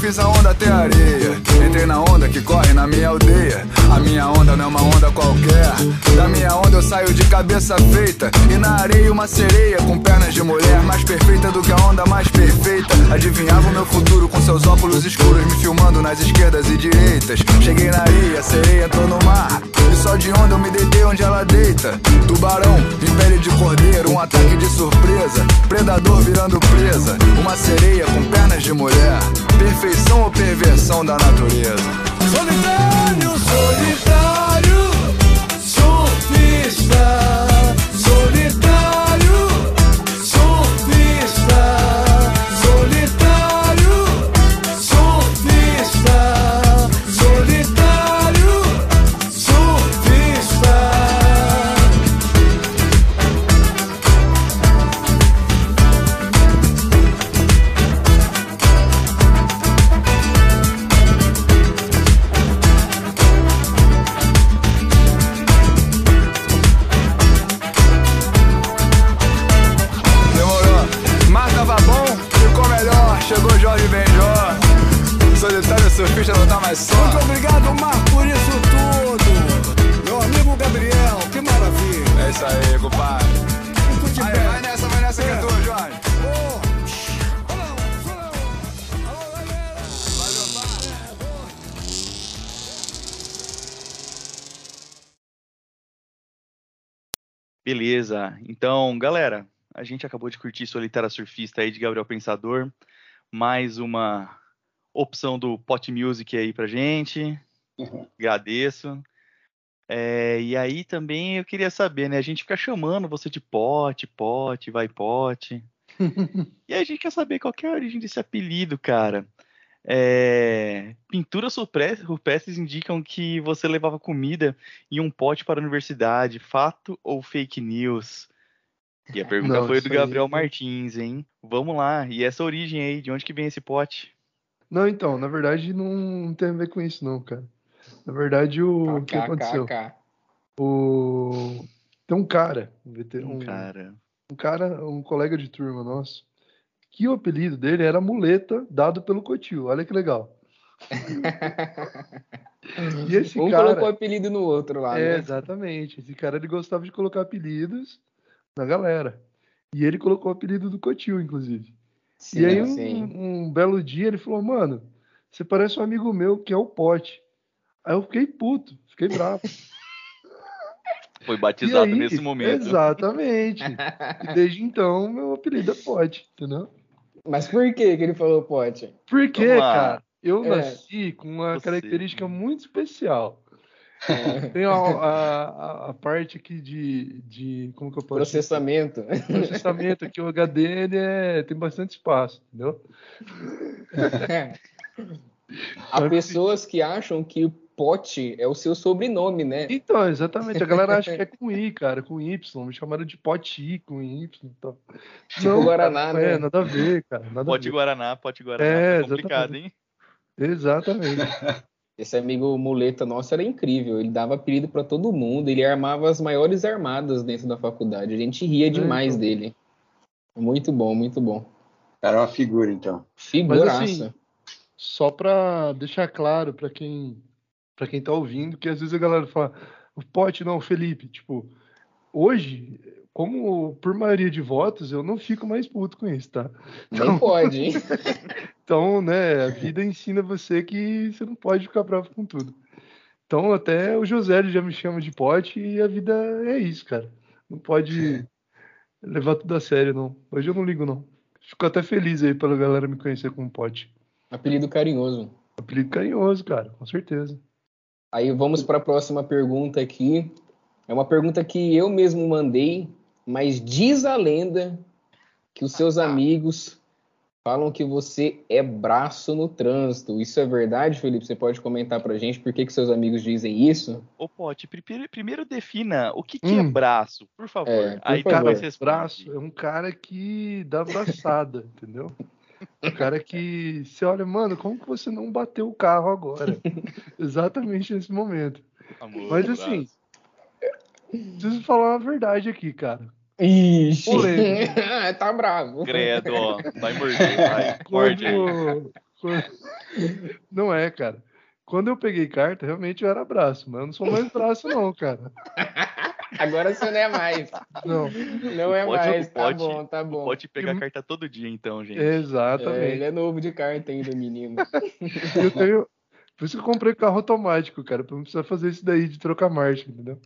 fiz a onda até areia. Entrei na onda que corre na minha aldeia. A minha onda não é uma onda qualquer. Da minha onda eu saio de cabeça feita. E na areia uma sereia com pernas de mulher. Mais perfeita do que a onda mais perfeita. Adivinhava o meu futuro com seus óculos escuros. Me filmando nas esquerdas e direitas. Cheguei na areia, sereia entrou no mar. Só de onda eu me deitei onde ela deita. Tubarão em pele de cordeiro, um ataque de surpresa. Predador virando presa. Uma sereia com pernas de mulher. Perfeição ou perversão da natureza? Solitário, Então, galera, a gente acabou de curtir Solitária Surfista aí de Gabriel Pensador. Mais uma opção do Pot Music aí pra gente. Agradeço. É, e aí também eu queria saber, né? A gente fica chamando você de pote, pote, vai pote. e aí a gente quer saber qual que é a origem desse apelido, cara. É, pinturas rupestres indicam que você levava comida em um pote para a universidade. Fato ou fake news? E a pergunta Não, foi do aí- Gabriel Martins, hein? Vamos lá. E essa origem aí, de onde que vem esse pote? Não, então, na verdade não, tem a ver com isso, não, cara. Na verdade, o, o que aconteceu? KKK. O... Tem um cara, um, um, Cara, um cara, um colega de turma nosso, que o apelido dele era muleta, dado pelo Cotil. Olha que legal. E esse um cara. colocou o apelido no outro lá, É, né? exatamente. Esse cara ele gostava de colocar apelidos na galera. E ele colocou o apelido do Cotil, inclusive. Sim, e aí, um, sim. um belo dia, ele falou: Mano, você parece um amigo meu que é o Pote. Aí eu fiquei puto, fiquei bravo. foi batizado aí, nesse momento. Exatamente. E desde então, meu apelido é Pote, entendeu? Mas por que que ele falou pote? Porque, cara, eu É. nasci com uma Você. característica muito especial. É, Tem a, a, a- parte aqui de, de. Como que eu posso dizer? processamento. processamento aqui, o HD ele é, tem bastante espaço, entendeu? Há pessoas que acham que o pote é o seu sobrenome, né? Então, exatamente, a galera acha que é com I, cara, com Y, me chamaram de Poti com Y e tal. Tipo Guaraná, cara, É, né? nada a ver, cara, nada Pote. Guaraná, pote Guaraná. É, tá complicado, hein? Exatamente. Esse amigo muleta nosso era incrível. Ele dava apelido pra todo mundo. Ele armava as maiores armadas dentro da faculdade. A gente ria demais então. dele. Muito bom, muito bom. Cara, é uma figura, então. Figuraça. assim, Só pra deixar claro pra quem para quem tá ouvindo, que às vezes a galera fala, o Pote não, Felipe, tipo, hoje, como por maioria de votos, eu não fico mais puto com isso, tá? Então, Nem pode, hein? então, né, a vida ensina você que você não pode ficar bravo com tudo. Então, até o José já me chama de pote e a vida é isso, cara. Não pode levar tudo a sério, não. Hoje eu não ligo, não. Fico até feliz aí pela galera me conhecer como pote. Apelido carinhoso. Apelido carinhoso, cara, com certeza. Aí vamos para a próxima pergunta aqui. É uma pergunta que eu mesmo mandei, mas diz a lenda que os seus amigos falam que você é braço no trânsito. Isso é verdade, Felipe? Você pode comentar pra gente por que, que seus amigos dizem isso? Ô, Pote, primeiro, primeiro defina o que, que é hum. é braço, por favor. É, por Aí favor. depois Braço é um cara que dá braçada, entendeu? O cara que você olha, mano, como que você não bateu o carro agora? Exatamente nesse momento. Amor, Mas assim, preciso falar uma verdade aqui, cara. Ixi, tá bravo. Credo, ó. Vai morder, vai. Morde aí. Não é, cara. Quando eu peguei carta, realmente eu era braço, mas eu não sou mais braço, não, cara. Agora você não é mais. Não. Não é pode, mais. Tá pode, bom, tá bom. Pode pegar carta todo dia, então, gente. Exatamente. É, ele é novo de carta ainda, menino. eu tenho. Por isso que eu comprei carro automático, cara, pra não precisar fazer isso daí de trocar marcha, entendeu?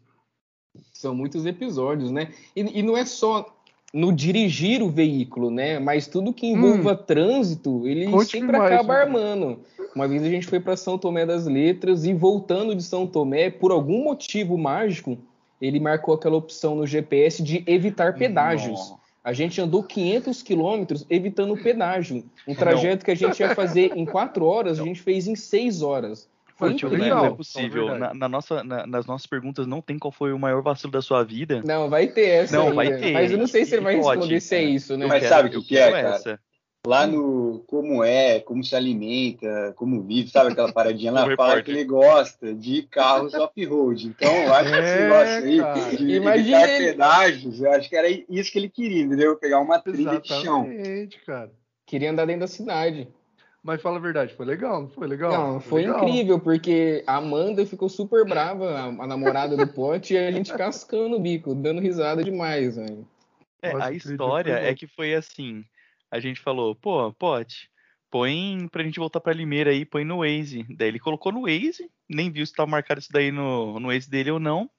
São muitos episódios, né? E, e, não é só no dirigir o veículo, né? Mas tudo que envolva hum. trânsito, ele Conte sempre mais, acaba né? armando. Uma vez a gente foi para São Tomé das Letras e voltando de São Tomé, por algum motivo mágico, ele marcou aquela opção no GPS de evitar pedágios. Nossa. A gente andou 500 quilômetros evitando pedágio. Um trajeto não. que a gente ia fazer em quatro horas, a gente fez em seis horas. Foi tipo, não é possível. É na, na, nossa, na, nas nossas perguntas não tem qual foi o maior vacilo da sua vida. Não, vai ter essa. Não, vai ter. Mas eu não sei se ele vai responder se é isso, né? Mas sabe o que, que é, cara? Essa. Lá no como é, como se alimenta, como vive, sabe aquela paradinha lá? fala que ele gosta de carros off-road. Então, eu acho que esse é, negócio aí de Imagina ele... pedágios, eu acho que era isso que ele queria, entendeu? Pegar uma trilha Exatamente, de chão. cara. Queria andar dentro da cidade. Mas fala a verdade, foi legal, não foi legal? Não, foi, foi incrível, porque a Amanda ficou super brava, a, a namorada do Pote, e a gente cascando o bico, dando risada demais, velho. É, a história é que foi assim, a gente falou, pô, Pote, põe pra gente voltar pra Limeira aí, põe no Waze. Daí ele colocou no Waze, nem viu se tava marcado isso daí no, no Waze dele ou não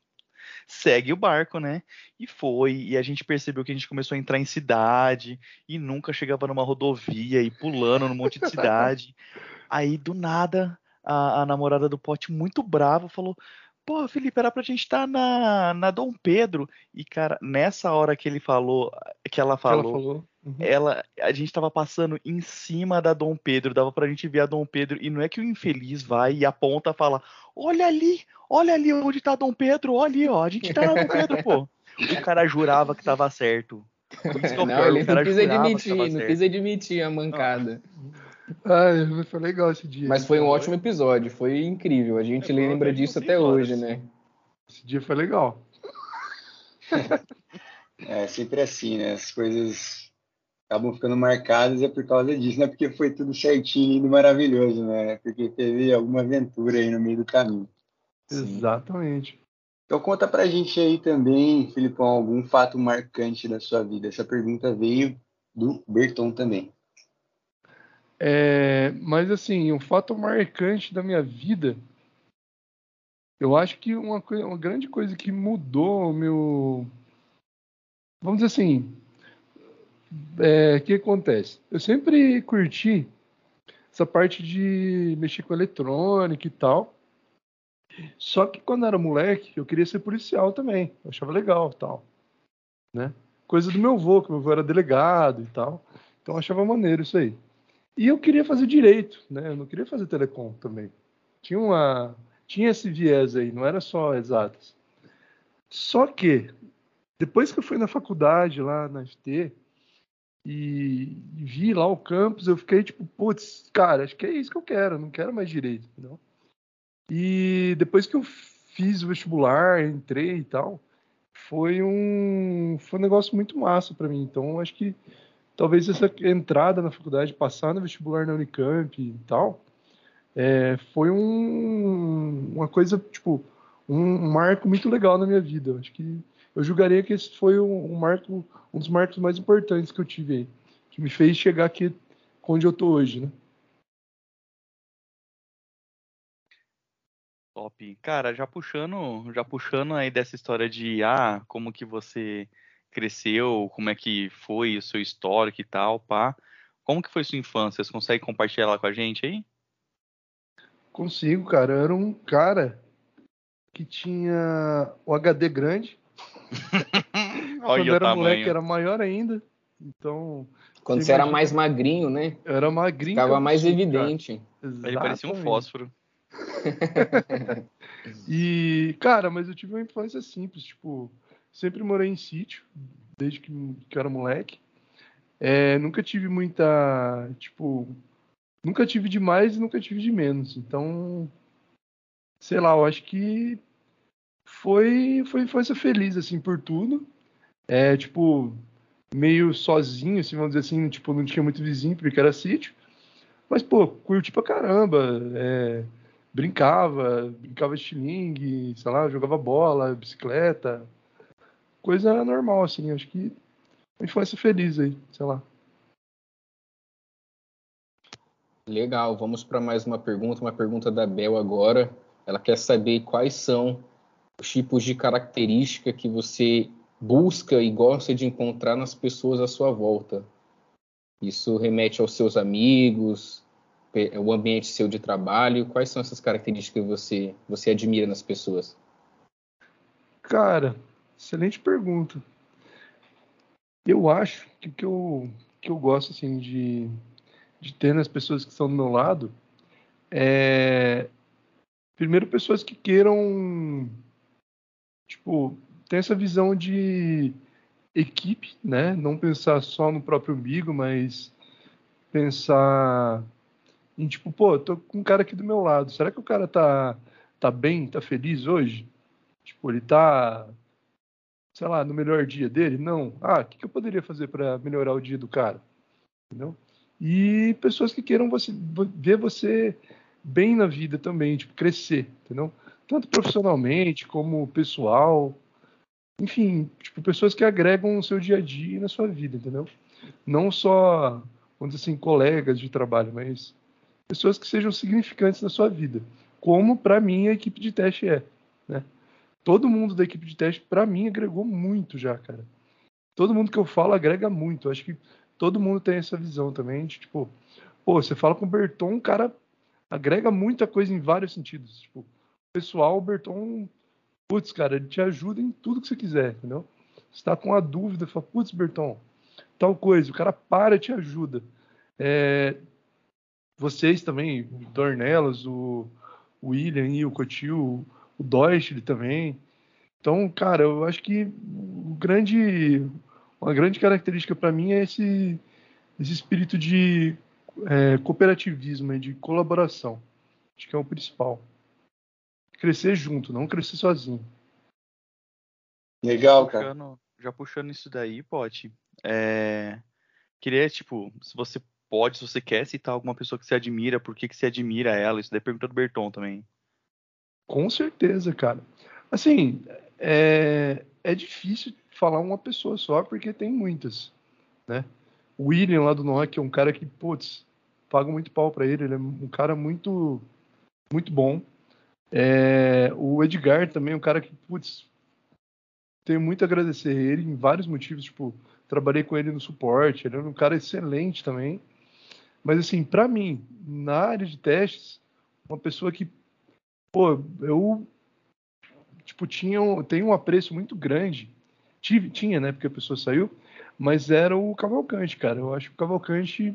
segue o barco, né? E foi, e a gente percebeu que a gente começou a entrar em cidade e nunca chegava numa rodovia e pulando num monte de cidade. Aí do nada a, a namorada do pote muito brava falou: Pô, Felipe, era pra gente estar tá na, na Dom Pedro. E, cara, nessa hora que ele falou, que ela falou, que ela, falou. Uhum. ela, a gente tava passando em cima da Dom Pedro, dava pra gente ver a Dom Pedro, e não é que o infeliz vai e aponta e fala: Olha ali, olha ali onde tá Dom Pedro, olha ali, ó, a gente tá na Dom Pedro, pô. O cara jurava que tava certo. É não, ele não quis admitir, não quis admitir a mancada. Ah, foi legal esse dia. Mas foi um ótimo episódio, foi incrível. A gente é lembra disso até hoje, né? Esse dia foi legal. É sempre assim, né? As coisas acabam ficando marcadas é por causa disso, não é porque foi tudo certinho e maravilhoso, né? É porque teve alguma aventura aí no meio do caminho. Sim. Exatamente. Então conta pra gente aí também, Filipão, algum fato marcante da sua vida. Essa pergunta veio do Berton também. É, mas assim, um fato marcante da minha vida, eu acho que uma, uma grande coisa que mudou o meu. Vamos dizer assim. É, o que acontece? Eu sempre curti essa parte de mexer com eletrônica e tal. Só que quando era moleque, eu queria ser policial também. Eu achava legal tal. Né? Coisa do meu avô, que meu avô era delegado e tal. Então eu achava maneiro isso aí. E eu queria fazer direito, né? Eu não queria fazer telecom também. Tinha uma tinha esse viés aí, não era só exatas. Só que depois que eu fui na faculdade lá na FT e, vi lá o campus, eu fiquei tipo, putz, cara, acho que é isso que eu quero, não quero mais direito, não. E depois que eu fiz o vestibular, entrei e tal, foi um foi um negócio muito massa para mim. Então, acho que talvez essa entrada na faculdade, passar no vestibular na Unicamp e tal, é, foi um, uma coisa, tipo, um marco muito legal na minha vida. Acho que eu julgaria que esse foi um, um, marco, um dos marcos mais importantes que eu tive aí, que me fez chegar aqui onde eu tô hoje, né? Top. Cara, já puxando, já puxando aí dessa história de ah, como que você cresceu, como é que foi o seu histórico e tal, pá. Como que foi sua infância? Você consegue compartilhar lá com a gente aí? Consigo, cara. Eu era um cara que tinha o HD grande. Quando eu era tamanho. moleque, era maior ainda. Então. Quando você, você era mais magrinho, né? Eu era magrinho. Ficava mais evidente. Ele parecia um fósforo. e, cara, mas eu tive uma infância simples, tipo, sempre morei em sítio, desde que, que eu era moleque. É, nunca tive muita, tipo, nunca tive de mais e nunca tive de menos. Então, sei lá, eu acho que foi foi infância feliz assim por tudo. É, tipo, meio sozinho, assim, vamos dizer assim, tipo, não tinha muito vizinho porque era sítio. Mas pô, curti pra caramba, é, brincava, brincava de sei lá, jogava bola, bicicleta, coisa normal assim, acho que uma infância feliz aí, sei lá. Legal, vamos para mais uma pergunta, uma pergunta da Bel agora. Ela quer saber quais são os tipos de característica que você busca e gosta de encontrar nas pessoas à sua volta. Isso remete aos seus amigos, o ambiente seu de trabalho. Quais são essas características que você, você admira nas pessoas? Cara, excelente pergunta. Eu acho que o que eu, que eu gosto assim, de, de ter nas pessoas que estão do meu lado é primeiro pessoas que queiram tipo ter essa visão de equipe, né? Não pensar só no próprio umbigo, mas pensar em tipo, pô, tô com um cara aqui do meu lado. Será que o cara tá tá bem, tá feliz hoje? Tipo, ele tá sei lá, no melhor dia dele? Não. Ah, o que, eu poderia fazer para melhorar o dia do cara? Entendeu? E pessoas que queiram você, ver você bem na vida também, tipo, crescer, entendeu? Tanto profissionalmente como pessoal. Enfim, tipo, pessoas que agregam no seu dia a dia e na sua vida, entendeu? Não só, vamos dizer assim, colegas de trabalho, mas pessoas que sejam significantes na sua vida. Como, para mim, a equipe de teste é, né? Todo mundo da equipe de teste, para mim, agregou muito já, cara. Todo mundo que eu falo agrega muito. Acho que todo mundo tem essa visão também. De, tipo, pô, você fala com o Berton, um cara agrega muita coisa em vários sentidos. Tipo, pessoal, o Berton, putz, cara, ele te ajuda em tudo que você quiser, entendeu? Você tá com uma dúvida, fala, putz, Berton, tal coisa, o cara para e te ajuda. É, vocês também, o Dornelas, o, William e o Cotil, o Deutsch também. Então, cara, eu acho que o grande, uma grande característica para mim é esse, esse espírito de é, cooperativismo, de colaboração. Acho que é o principal. Crescer junto, não crescer sozinho. Legal, cara. Puxando, já puxando isso daí, Pote. É... Queria, tipo, se você pode, se você quer citar alguma pessoa que você admira, por que, que você admira ela? Isso daí é pergunta do Berton também. Com certeza, cara. Assim, é, é difícil falar uma pessoa só, porque tem muitas, né? O William lá do Nokia é um cara que, putz, pago muito pau para ele, ele é um cara muito, muito bom. É, o Edgar também é um cara que, putz, tenho muito a agradecer ele em vários motivos, tipo, trabalhei com ele no suporte, ele é um cara excelente também. Mas assim, para mim, na área de testes, uma pessoa que, pô, eu tipo tinha tem um apreço muito grande, tive, tinha, né, porque a pessoa saiu, mas era o Cavalcante, cara. Eu acho que o Cavalcante,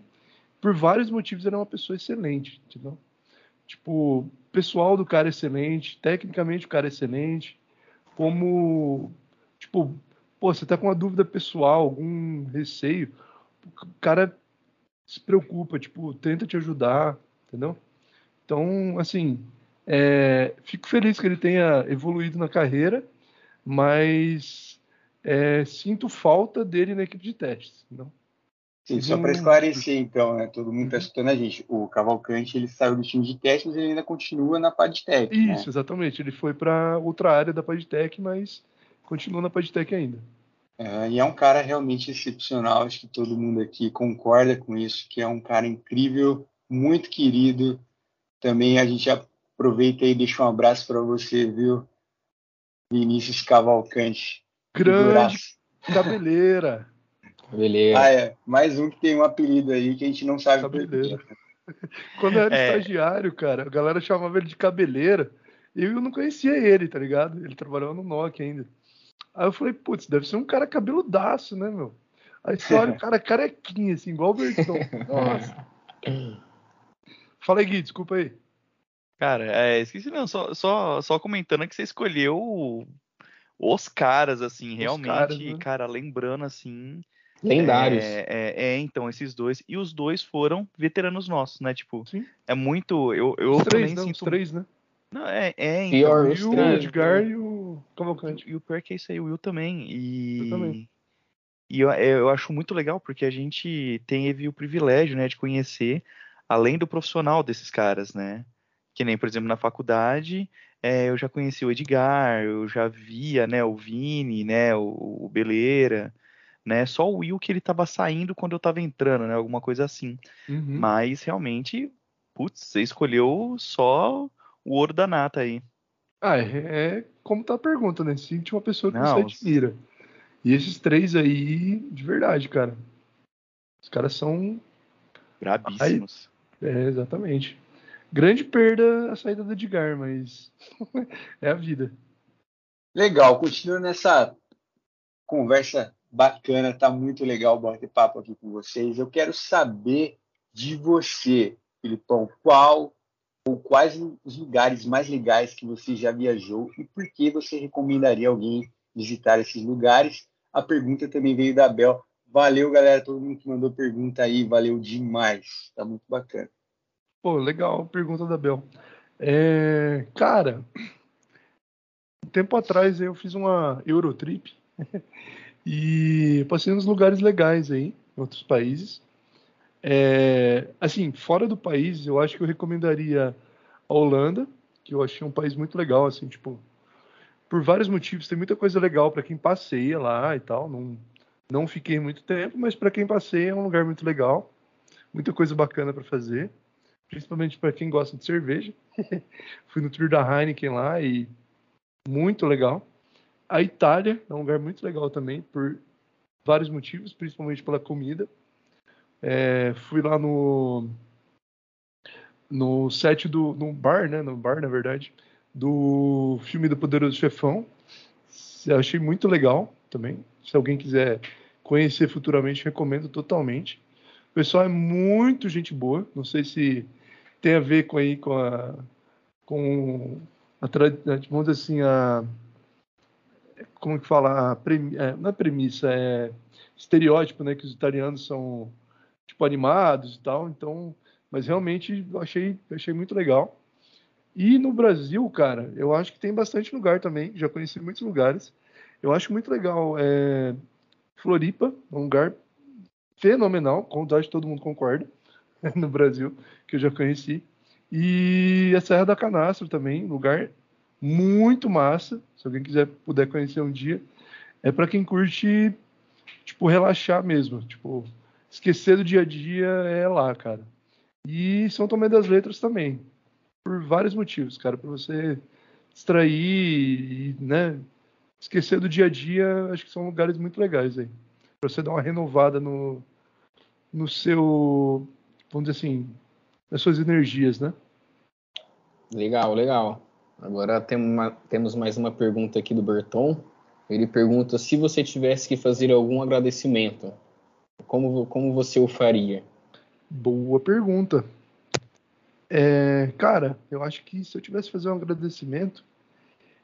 por vários motivos, era uma pessoa excelente, entendeu? Tipo, pessoal do cara excelente, tecnicamente o cara excelente, como, tipo, pô, você tá com uma dúvida pessoal, algum receio, o cara se preocupa, tipo, tenta te ajudar, entendeu? Então, assim, é, fico feliz que ele tenha evoluído na carreira, mas é, sinto falta dele na equipe de testes. Não? Sim, só para esclarecer, então, né? Todo mundo está escutando a gente. O Cavalcante ele saiu do time de teste, mas ele ainda continua na Padtech. Né? Isso, né? exatamente. Ele foi para outra área da Padtech, mas continua na Padtech ainda. É, e é um cara realmente excepcional. Acho que todo mundo aqui concorda com isso, que é um cara incrível, muito querido. Também a gente aproveita e deixa um abraço para você, viu, Vinícius Cavalcante. Grande cabeleira. Cabeleira. Ah, é. Mais um que tem um apelido aí que a gente não sabe cabeleira. Quando eu era é. estagiário, cara, a galera chamava ele de cabeleira. E eu não conhecia ele, tá ligado? Ele trabalhava no Nokia ainda. Aí eu falei, putz, deve ser um cara cabeludaço, né, meu? A história, o cara carequinha, assim, igual o Bertão. Nossa. Fala aí, Gui, desculpa aí. Cara, é, esqueci não, só, só, só comentando que você escolheu os caras, assim, os realmente, caras, né? cara, lembrando, assim, Lendários. É, é, é, então, esses dois. E os dois foram veteranos nossos, né? Tipo, Sim. é muito. Eu, eu os três, não, sinto... os três, né? Não, é, é então. E o Edgar e o Cavalcante. E o pior que é isso aí, o Will também. E. Eu também. E eu, é, eu acho muito legal porque a gente teve o privilégio, né, de conhecer além do profissional desses caras, né? Que nem, por exemplo, na faculdade, é, eu já conheci o Edgar, eu já via, né, o Vini, né, o, o Beleira, né? Só o Will que ele tava saindo quando eu tava entrando, né? Alguma coisa assim. Uhum. Mas realmente, putz, você escolheu só o ouro da nata aí. Ah, é, é como tá a pergunta, né? Sente uma pessoa que Não, você admira. E esses três aí, de verdade, cara. Os caras são. Brabíssimos. é, exatamente. Grande perda a saída do Edgar, mas é a vida. Legal, continuando nessa conversa bacana, tá muito legal bater papo aqui com vocês. Eu quero saber de você, Filipão, qual ou quais os lugares mais legais que você já viajou e por que você recomendaria alguém visitar esses lugares? A pergunta também veio da Bel. Valeu, galera, todo mundo que mandou pergunta aí, valeu demais. Tá muito bacana. Pô, legal, pergunta da Bel. É, cara, um tempo atrás eu fiz uma Eurotrip E passei uns lugares legais aí, em outros países. É, assim, fora do país, eu acho que eu recomendaria a Holanda, que eu achei um país muito legal, assim, tipo, por vários motivos, tem muita coisa legal para quem passeia lá e tal. Não, não fiquei muito tempo, mas para quem passeia é um lugar muito legal, muita coisa bacana para fazer, principalmente para quem gosta de cerveja. Fui no tour da Heineken lá e muito legal. A Itália é um lugar muito legal também, por vários motivos, principalmente pela comida. É, fui lá no no set do no bar, né, no bar na verdade, do filme do Poderoso Chefão. Achei muito legal também. Se alguém quiser conhecer futuramente, recomendo totalmente. O pessoal é muito gente boa. Não sei se tem a ver com aí com a com a, vamos dizer assim a como que fala, premi, é, não é premissa, é estereótipo, né, que os italianos são tipo animados e tal, então, mas realmente achei, achei muito legal. E no Brasil, cara, eu acho que tem bastante lugar também, já conheci muitos lugares. Eu acho muito legal é, Floripa, um lugar fenomenal, como acho que todo mundo concorda, no Brasil, que eu já conheci. E a Serra da Canastra também, lugar muito massa. Se alguém quiser puder conhecer um dia, é para quem curte tipo relaxar mesmo, tipo esquecer do dia a dia é lá, cara. E São Tomé das Letras também, por vários motivos, cara, para você distrair e, né, esquecer do dia a dia, acho que são lugares muito legais aí. Pra você dar uma renovada no, no seu, vamos dizer assim, nas suas energias, né? Legal, legal. Agora tem uma, temos mais uma pergunta aqui do Berton. Ele pergunta se você tivesse que fazer algum agradecimento, como, como você o faria? Boa pergunta. É, cara, eu acho que se eu tivesse que fazer um agradecimento,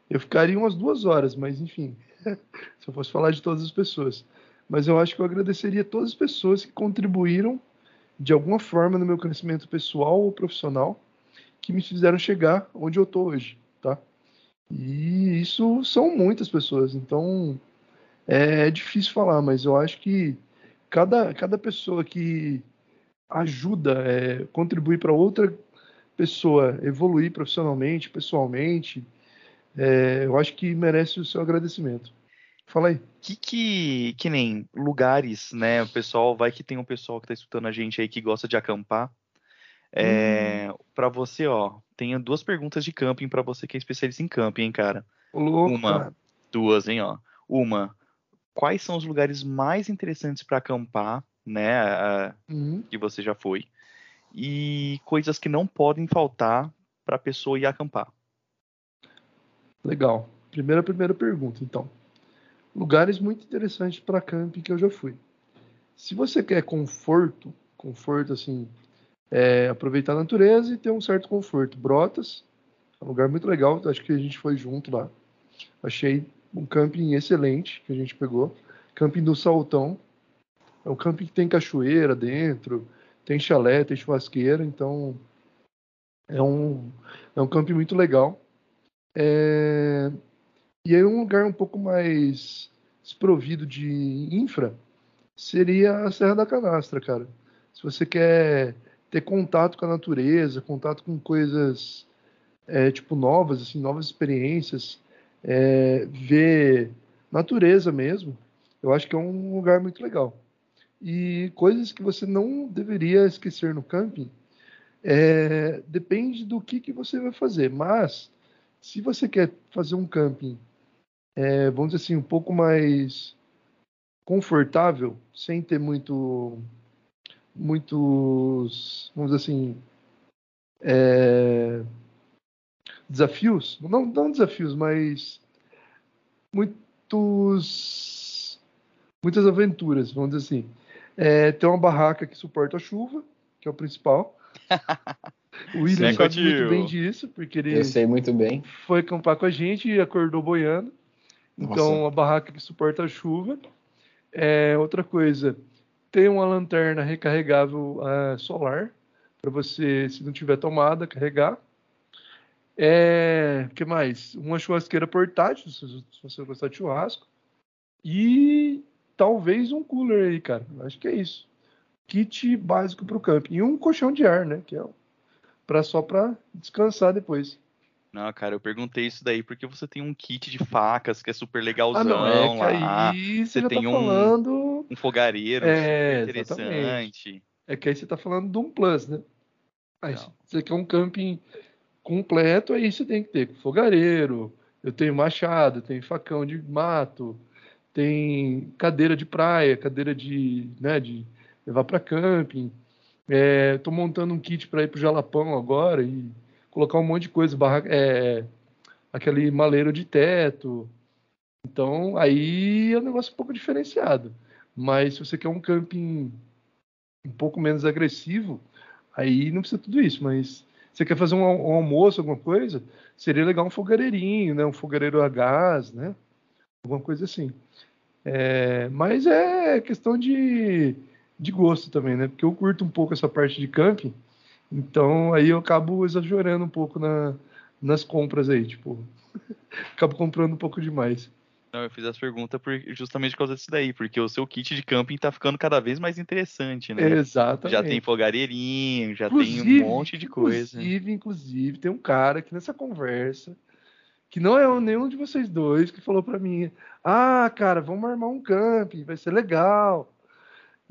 eu ficaria umas duas horas, mas enfim, se eu fosse falar de todas as pessoas. Mas eu acho que eu agradeceria todas as pessoas que contribuíram de alguma forma no meu crescimento pessoal ou profissional, que me fizeram chegar onde eu estou hoje tá? E isso são muitas pessoas, então é, difícil falar, mas eu acho que, cada, cada pessoa que ajuda, é, contribui para outra pessoa evoluir profissionalmente, pessoalmente, é, eu acho que merece o seu agradecimento. Fala aí. Que, que, que nem lugares, né? O pessoal, vai que tem um pessoal que está escutando a gente aí que gosta de acampar. É, hum. Para você, ó, tenho duas perguntas de camping para você que é especialista em camping, hein, cara. Louco, Uma, cara. duas, hein, ó. Uma, quais são os lugares mais interessantes para acampar, né, Uhum. que você já foi? E coisas que não podem faltar para a pessoa ir acampar. Legal. Primeira, primeira pergunta, então. Lugares muito interessantes para camping que eu já fui. Se você quer conforto, conforto assim, é, aproveitar a natureza e ter um certo conforto. Brotas, é um lugar muito legal, acho que a gente foi junto lá. Achei um camping excelente que a gente pegou. Camping do Saltão. É um camping que tem cachoeira dentro, tem chalé, tem churrasqueira, então é um, é um camping muito legal. É, e aí um lugar um pouco mais desprovido de infra seria a Serra da Canastra, cara. Se você quer ter contato com a natureza, contato com coisas é, tipo novas, assim, novas experiências, é, ver natureza mesmo, eu acho que é um lugar muito legal. E coisas que você não deveria esquecer no camping, é, depende do que, que você vai fazer. Mas, se você quer fazer um camping, é, vamos dizer assim, um pouco mais confortável, sem ter muito, muitos, vamos dizer assim, é, desafios, não, não desafios, mas muitos, muitas aventuras, vamos dizer assim. É, tem uma barraca que suporta a chuva, que é o principal. O William Seco, sabe muito bem disso, porque ele Eu sei muito bem. foi acampar com a gente e acordou boiando. Então, Nossa. a barraca que suporta a chuva. É, outra coisa, tem uma lanterna recarregável ah, solar, para você, se não tiver tomada, carregar. É, que mais? Uma churrasqueira portátil, se, você gostar de churrasco. E talvez um cooler aí, cara. Acho que é isso. Kit básico para o camping. E um colchão de ar, né? Que é pra, só para descansar depois. Não, cara, eu perguntei isso daí porque você tem um kit de facas que é super legalzão Ah, não, é lá. aí você você já tem tá um- falando. Um fogareiro É, super interessante. É que aí você tá falando de um plus, né? Aí Não. você quer um camping completo, aí você tem que ter fogareiro, eu tenho machado, eu tenho facão de mato, tem cadeira de praia, cadeira de, né, de levar para camping. É, tô montando um kit para ir pro Jalapão agora e colocar um monte de coisa, barra, é, aquele maleiro de teto. Então, aí é um negócio um pouco diferenciado. Mas se você quer um camping um pouco menos agressivo, aí não precisa tudo isso. Mas você quer fazer um, um almoço, alguma coisa, seria legal um fogareirinho, né? Um fogareiro a gás, né? Alguma coisa assim. É, mas é questão de, de gosto também, né? Porque eu curto um pouco essa parte de camping, então aí eu acabo exagerando um pouco na, nas compras aí, tipo, acabo comprando um pouco demais. Não, eu fiz essa pergunta por- justamente por causa disso daí, porque o seu kit de camping tá ficando cada vez mais interessante, né? Exatamente. Já tem fogareirinho, já Inclusive- tem um monte de coisa. Inclusive, inclusive, tem um cara aqui nessa conversa que não é nenhum de vocês dois que falou pra mim: "Ah, cara, vamos armar um camping, vai ser legal".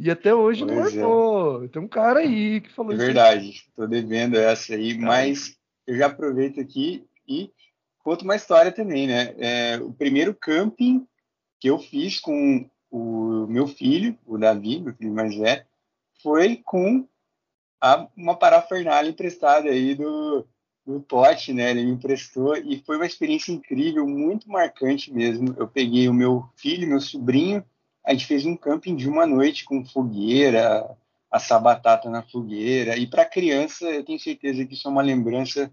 E até hoje não Pois é. Tem um cara aí que falou É isso. verdade, estou devendo essa aí, Tá. mas eu já aproveito aqui e conto uma história também, né? É, o primeiro camping que eu fiz com o meu filho, o Davi, meu filho mais velho, foi com a- uma parafernália emprestada aí do, do Totti, né? Ele me emprestou e foi uma experiência incrível, muito marcante mesmo. Eu peguei o meu filho, meu sobrinho, a gente fez um camping de uma noite com fogueira, assar batata na fogueira. E para criança, eu tenho certeza que isso é uma lembrança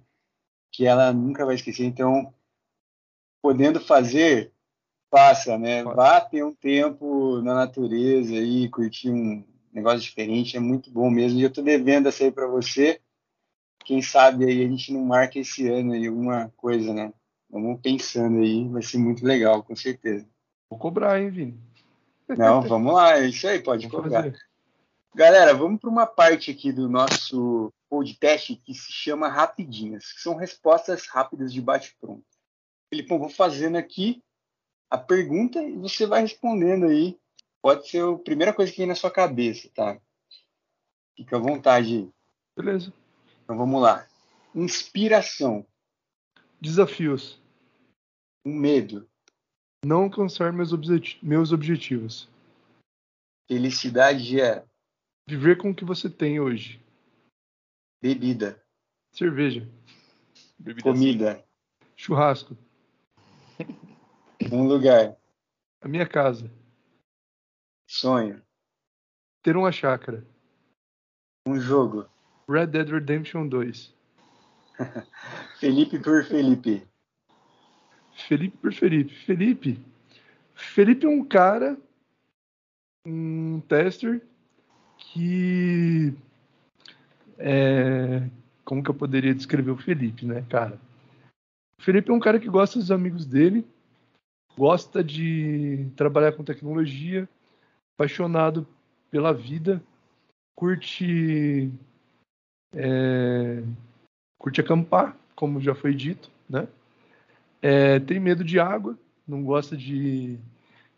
que ela nunca vai esquecer. Então, podendo fazer, faça, né? Vá ter um tempo na natureza e curtir um negócio diferente, é muito bom mesmo. E eu tô devendo essa aí para você. Quem sabe aí a gente não marca esse ano aí alguma coisa, né? Vamos pensando aí, vai ser muito legal, com certeza. Vou cobrar, hein, Vini? Não, vamos lá, é isso aí, pode Vamos colocar. fazer. Galera, vamos para uma parte aqui do nosso podcast que se chama Rapidinhas, que são respostas rápidas de bate-pronto. Felipão, vou fazendo aqui a pergunta e você vai respondendo aí. Pode ser a primeira coisa que vem na sua cabeça, tá? Fica à vontade aí. Beleza. Então vamos lá. Inspiração, Desafios. um medo, Não alcançar meus, objeti- meus objetivos. felicidade é Viver com o que você tem hoje. bebida, Cerveja. Bebida comida, Churrasco. um lugar, A minha casa. sonho, Ter uma chácara. um jogo. Red Dead Redemption 2. Felipe por Felipe. Felipe por Felipe. Felipe. Felipe é um cara, um tester que é, como que eu poderia descrever o Felipe, né, cara? O Felipe é um cara que gosta dos amigos dele, gosta de trabalhar com tecnologia, apaixonado pela vida, curte é, curte acampar, como já foi dito, né? É, tem medo de água, não gosta de,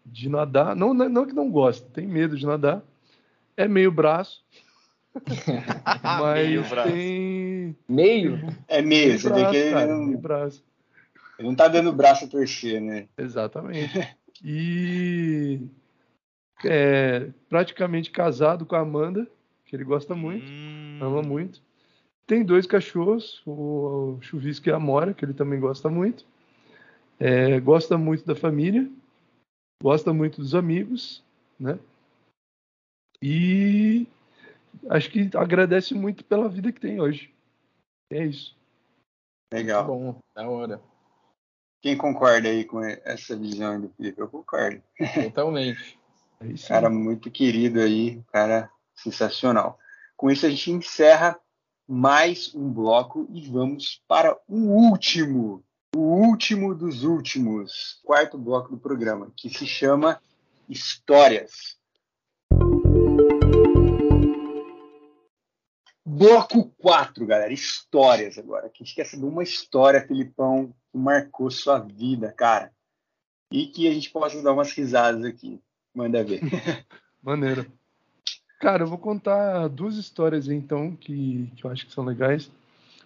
de nadar. Não, não não que não gosta, tem medo de nadar. É meio braço, mas Meio braço. tem Meio? É meio, você braço, que ele cara, não, meio braço. ele não tá dando braço a torcer, né? Exatamente. E é praticamente casado com a Amanda, que ele gosta muito, Hum, ama muito. Tem dois cachorros, o Chuvisco e a Amora, que ele também gosta muito. É, gosta muito da família, gosta muito dos amigos, né? E acho que agradece muito pela vida que tem hoje. É isso. Legal. Bom, da hora. Quem concorda aí com essa visão do Felipe? Eu concordo. Totalmente. É isso. Cara muito querido aí, cara sensacional. Com isso a gente encerra mais um bloco e vamos para o último, o último dos últimos, quarto bloco do programa, que se chama Histórias. Bloco 4, galera, histórias agora. Que a gente quer saber uma história, Filipão, que marcou sua vida, cara. E que a gente possa dar umas risadas aqui. Manda ver. Maneiro. Cara, eu vou contar duas histórias então, que, que eu acho que são legais.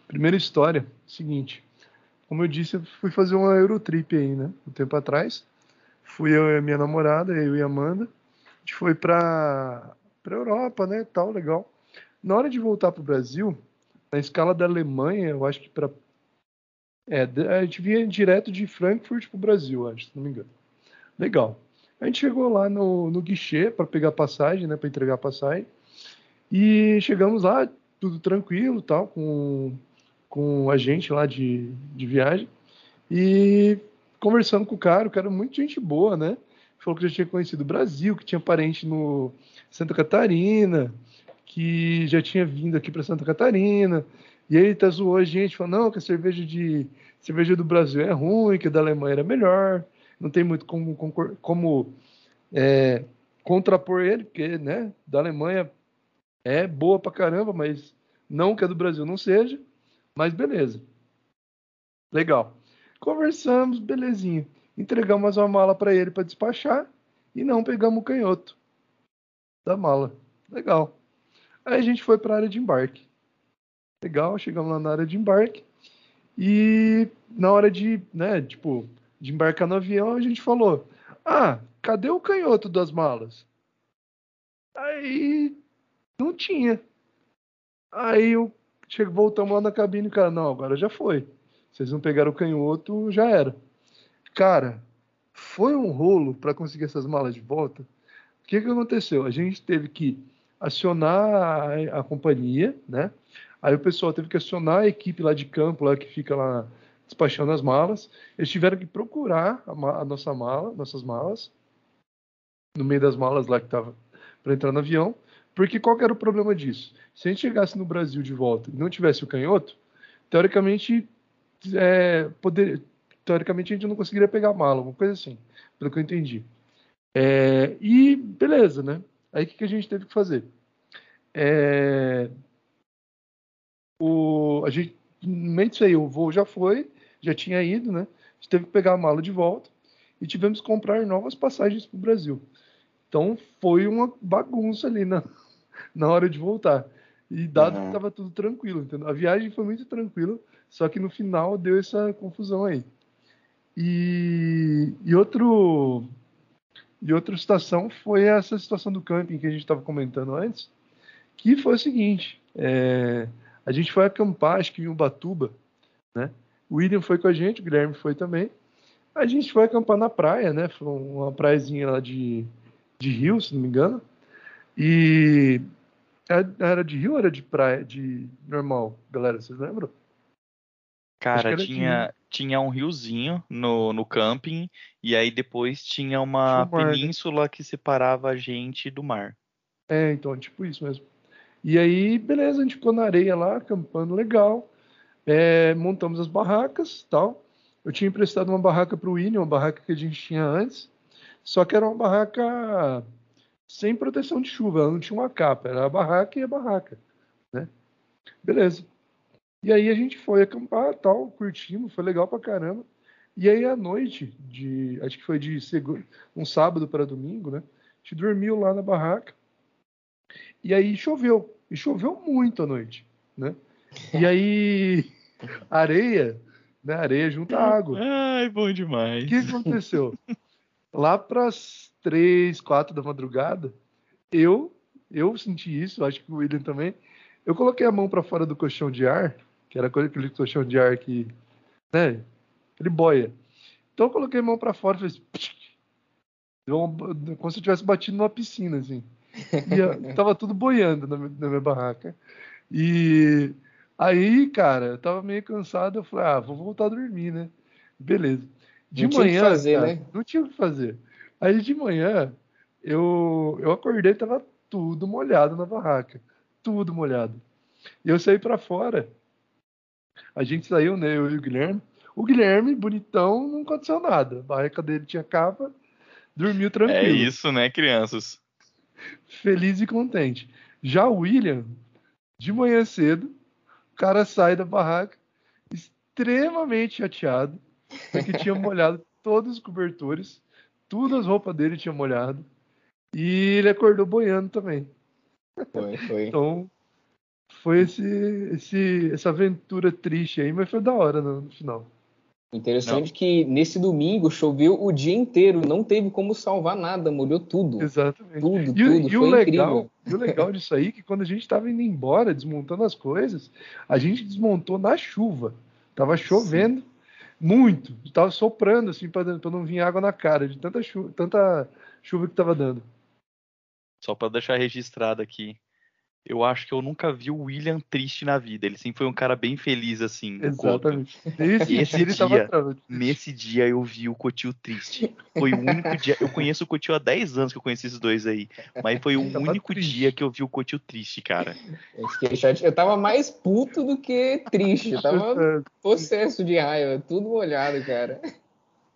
Primeira história, seguinte. Como eu disse, eu fui fazer uma Eurotrip aí, né? Um tempo atrás. Fui eu e a minha namorada, eu e a Amanda. A gente foi pra, pra Europa, né? Tal, legal. Na hora de voltar pro Brasil, na escala da Alemanha, eu acho que pra. É, a gente vinha direto de Frankfurt pro Brasil, acho, se não me engano. Legal. A gente chegou lá no, no guichê para pegar passagem, né, para entregar passagem. E chegamos lá, tudo tranquilo, tal, com, com a gente lá de, de viagem. E conversando com o cara, o cara muito gente boa, né? Falou que já tinha conhecido o Brasil, que tinha parente no Santa Catarina, que já tinha vindo aqui para Santa Catarina. E aí tá zoou a gente, falou, não, que a cerveja de cerveja do Brasil é ruim, que a da Alemanha era melhor não tem muito como, concor- como é, contrapor ele, porque né, da Alemanha é boa pra caramba, mas não que a do Brasil não seja, mas beleza. Legal. Conversamos, belezinha. Entregamos uma mala para ele para despachar e não pegamos o canhoto da mala. Legal. Aí a gente foi para a área de embarque. Legal, chegamos lá na área de embarque e na hora de, né, tipo, de embarcar no avião, a gente falou: Ah, cadê o canhoto das malas? Aí não tinha. Aí eu chego, voltamos lá na cabine, cara, não, agora já foi. Vocês não pegaram o canhoto, já era. Cara, foi um rolo para conseguir essas malas de volta. O que, que aconteceu? A gente teve que acionar a, a companhia, né? Aí o pessoal teve que acionar a equipe lá de campo, lá que fica lá despachando as malas. Eles tiveram que procurar a, a nossa mala, nossas malas, no meio das malas lá que tava para entrar no avião. Porque qual era o problema disso? Se a gente chegasse no Brasil de volta e não tivesse o canhoto, teoricamente, é, poder, teoricamente a gente não conseguiria pegar a mala, alguma coisa assim, pelo que eu entendi. É, e beleza, né? Aí o que, que a gente teve que fazer? É, o, a gente, no meio disso aí, o voo já foi, já tinha ido, né? A gente teve que pegar a mala de volta e tivemos que comprar novas passagens para o Brasil. Então foi uma bagunça ali na, na hora de voltar. E dado uhum. que estava tudo tranquilo, entendeu? A viagem foi muito tranquila, só que no final deu essa confusão aí. E, e outro e outra situação foi essa situação do camping que a gente estava comentando antes, que foi o seguinte: é, a gente foi acampar, acho que em Ubatuba, né? O William foi com a gente, o Guilherme foi também. A gente foi acampar na praia, né? Foi uma praiazinha lá de, de rio, se não me engano. E era de rio ou era de praia, de normal, galera? Vocês lembram? Cara, tinha, tinha um riozinho no, no camping, e aí depois tinha uma mar, né? península né? que separava a gente do mar. É, então, tipo isso mesmo. E aí, beleza, a gente ficou na areia lá, acampando legal. É, montamos as barracas tal. Eu tinha emprestado uma barraca para o William, uma barraca que a gente tinha antes, só que era uma barraca sem proteção de chuva, ela não tinha uma capa, era a barraca e a barraca, né? Beleza. E aí a gente foi acampar, tal, curtimos, foi legal pra caramba. E aí à noite, de, acho que foi de um sábado para domingo, né? A gente dormiu lá na barraca. E aí choveu, e choveu muito à noite, né? E aí areia, né? Areia junto à água. Ai, bom demais. O que aconteceu? Lá para as três, quatro da madrugada, eu eu senti isso, acho que o William também. Eu coloquei a mão para fora do colchão de ar que era aquele colchão de ar que, né, ele boia. Então eu coloquei a mão para fora e fez como se eu tivesse batido numa piscina, assim. E tava tudo boiando na, na minha barraca. E aí, cara, eu tava meio cansado, eu falei, ah, vou voltar a dormir, né? Beleza. De não manhã, tinha que fazer, cara, né? não tinha o que fazer. Aí de manhã, eu, eu acordei e tava tudo molhado na barraca. Tudo molhado. E eu saí para fora a gente saiu, né? Eu e o Guilherme. O Guilherme, bonitão, não aconteceu nada. A barraca dele tinha capa, dormiu tranquilo. É isso, né, crianças? Feliz e contente. Já o William, de manhã cedo, o cara sai da barraca extremamente chateado, porque tinha molhado todos os cobertores, tudo as roupas dele tinha molhado, e ele acordou boiando também. Foi, foi. Então, foi esse, esse, essa aventura triste aí, mas foi da hora no, no final. Interessante não. que nesse domingo choveu o dia inteiro, não teve como salvar nada, molhou tudo. Exatamente. Tudo, e, tudo. E o, legal, e o legal disso aí é que quando a gente estava indo embora, desmontando as coisas, a gente desmontou na chuva. Tava chovendo Sim. Muito, tava soprando assim para não vir água na cara de tanta chuva, tanta chuva que tava dando. Só para deixar registrado aqui, eu acho que eu nunca vi o William triste na vida. Ele sempre foi um cara bem feliz, assim. Exatamente. Nesse, esse dia, nesse dia eu vi o Cotil triste. Foi o único dia. Eu conheço o Cotil há 10 anos que eu conheci esses dois aí. Mas foi o único triste. dia que eu vi o Cotil triste, cara. Eu tava mais puto do que triste. Eu tava possesso de raiva. Tudo molhado, cara.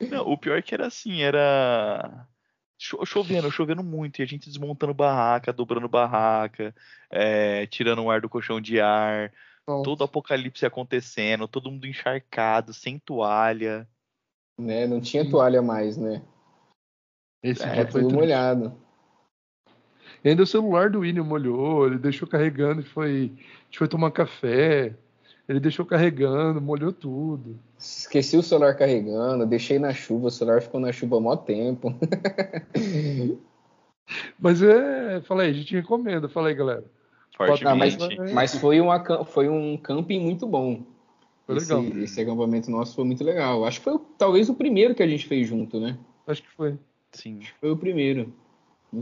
Não, o pior é que era assim, era chovendo, chovendo muito, e a gente desmontando barraca, dobrando barraca, é, tirando o ar do colchão de ar, Nossa. todo apocalipse acontecendo, todo mundo encharcado, sem toalha. Né, não tinha toalha mais, né? Esse é, dia foi tudo molhado. E ainda o celular do William molhou, ele deixou carregando e foi, a gente foi tomar café. Ele deixou carregando, molhou tudo. Esqueci o celular carregando, deixei na chuva, o celular ficou na chuva há mó tempo. mas é, falei, a gente recomenda, falei, galera. Ah, mas, mas foi, uma, foi um camping muito bom. Foi legal. Esse, esse, acampamento nosso foi muito legal. Acho que foi talvez o primeiro que a gente fez junto, né? Acho que foi. Sim. Foi o primeiro.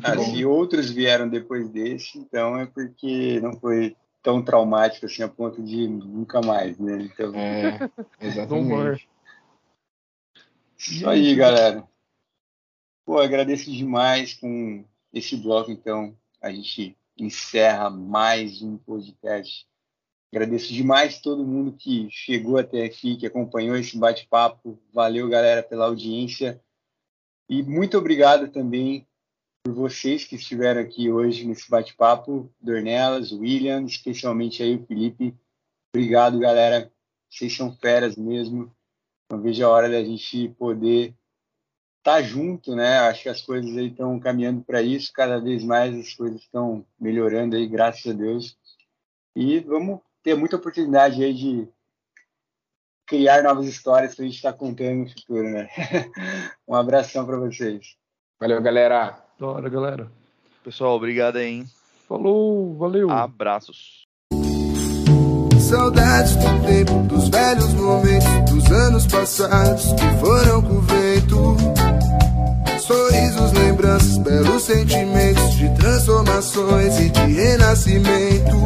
Ah, se outros vieram depois desse, então é porque não foi tão traumático assim a ponto de nunca mais, né? Então, é, exatamente. Isso aí, galera. Pô, agradeço demais com esse bloco, então. A gente encerra mais um podcast. Agradeço demais todo mundo que chegou até aqui, que acompanhou esse bate-papo. Valeu, galera, pela audiência. E muito obrigado também por vocês que estiveram aqui hoje nesse bate-papo, Dornelas, William, especialmente aí o Felipe. Obrigado, galera. Vocês são feras mesmo. Não vejo a hora da gente poder estar tá junto, né? Acho que as coisas aí estão caminhando para isso. Cada vez mais as coisas estão melhorando aí, graças a Deus. E vamos ter muita oportunidade aí de criar novas histórias para a gente estar tá contando no futuro, né? um abração para vocês. Valeu, galera. Da hora, galera. Pessoal, obrigado aí, hein? Falou, valeu. Abraços. Saudades do tempo, dos velhos momentos, dos anos passados que foram com o vento. Sorrisos, lembranças, belos sentimentos de transformações e de renascimentos.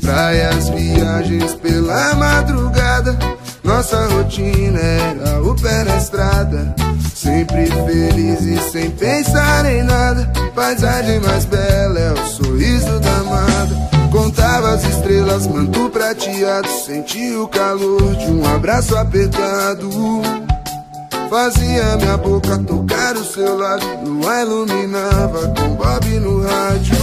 Praias, viagens pela madrugada. Nossa rotina era o pé na estrada. Sempre feliz e sem pensar em nada. Paisagem mais bela é o sorriso da amada. Contava as estrelas, manto prateado. Senti o calor de um abraço apertado. Fazia minha boca tocar o seu lado. Lua iluminava com Bob no rádio.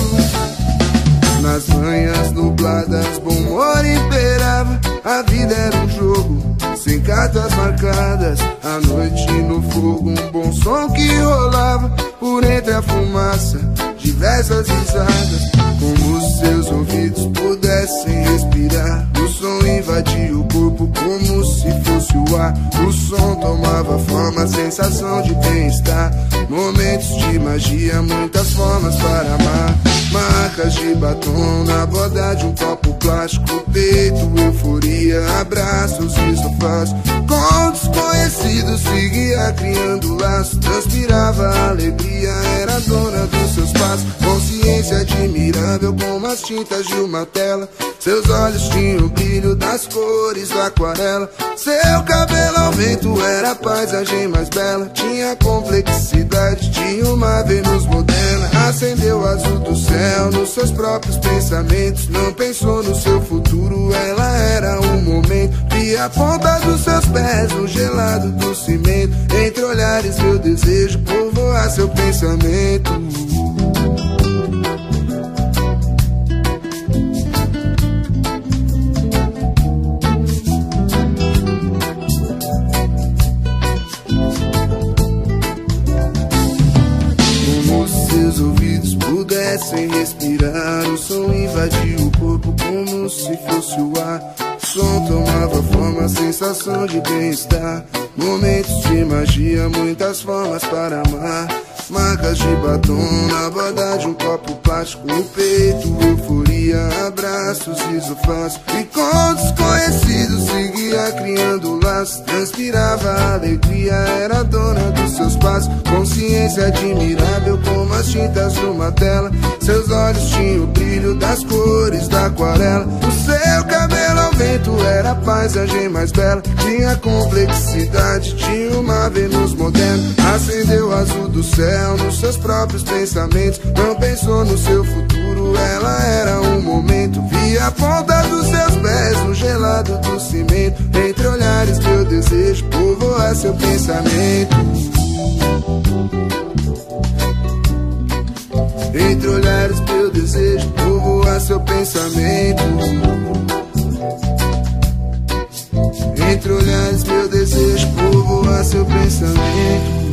Nas manhãs nubladas, bom humor imperava. A vida era um jogo, sem cartas marcadas. A noite no fogo, um bom som que rolava. Por entre a fumaça, diversas risadas. Como seus ouvidos pudessem respirar. Som invadia o corpo como se fosse o ar. O som tomava forma, sensação de bem-estar. Momentos de magia, muitas formas para amar. Marcas de batom na borda de um copo plástico. Peito, euforia, abraços e sofás. Com desconhecidos seguia criando laços. Transpirava alegria, era dona dos seus passos. Consciência admirável como as tintas de uma tela. Seus olhos tinham o brilho das cores da aquarela. Seu cabelo ao vento era a paisagem mais bela. Tinha complexidade de uma Vênus moderna. Acendeu o azul do céu nos seus próprios pensamentos. Não pensou no seu futuro, ela era um momento. Via a ponta dos seus pés no gelado do cimento. Entre olhares, meu desejo povoar seu pensamento. Sem respirar. O som invadia o corpo como se fosse o ar. O som tomava forma, sensação de bem-estar. Momentos de magia, muitas formas para amar. Marcas de batom na borda de um copo plástico no peito, euforia, abraços e sofás. E com desconhecidos seguia criando laços, transpirava alegria, era dona dos seus passos. Consciência admirável como as tintas de uma tela. Seus olhos tinham o brilho das cores da aquarela. O seu cabelo ao vento era a paisagem mais bela. Tinha complexidade, tinha uma Vênus moderna. Acendeu o azul do céu nos seus próprios pensamentos. Não pensou no seu futuro, ela era um momento. Via a ponta dos seus pés no gelado do cimento. Entre olhares, meu desejo povoar seu pensamento. Entre olhares, meu desejo povoar seu pensamento. Entre olhares, meu desejo povoar seu pensamento.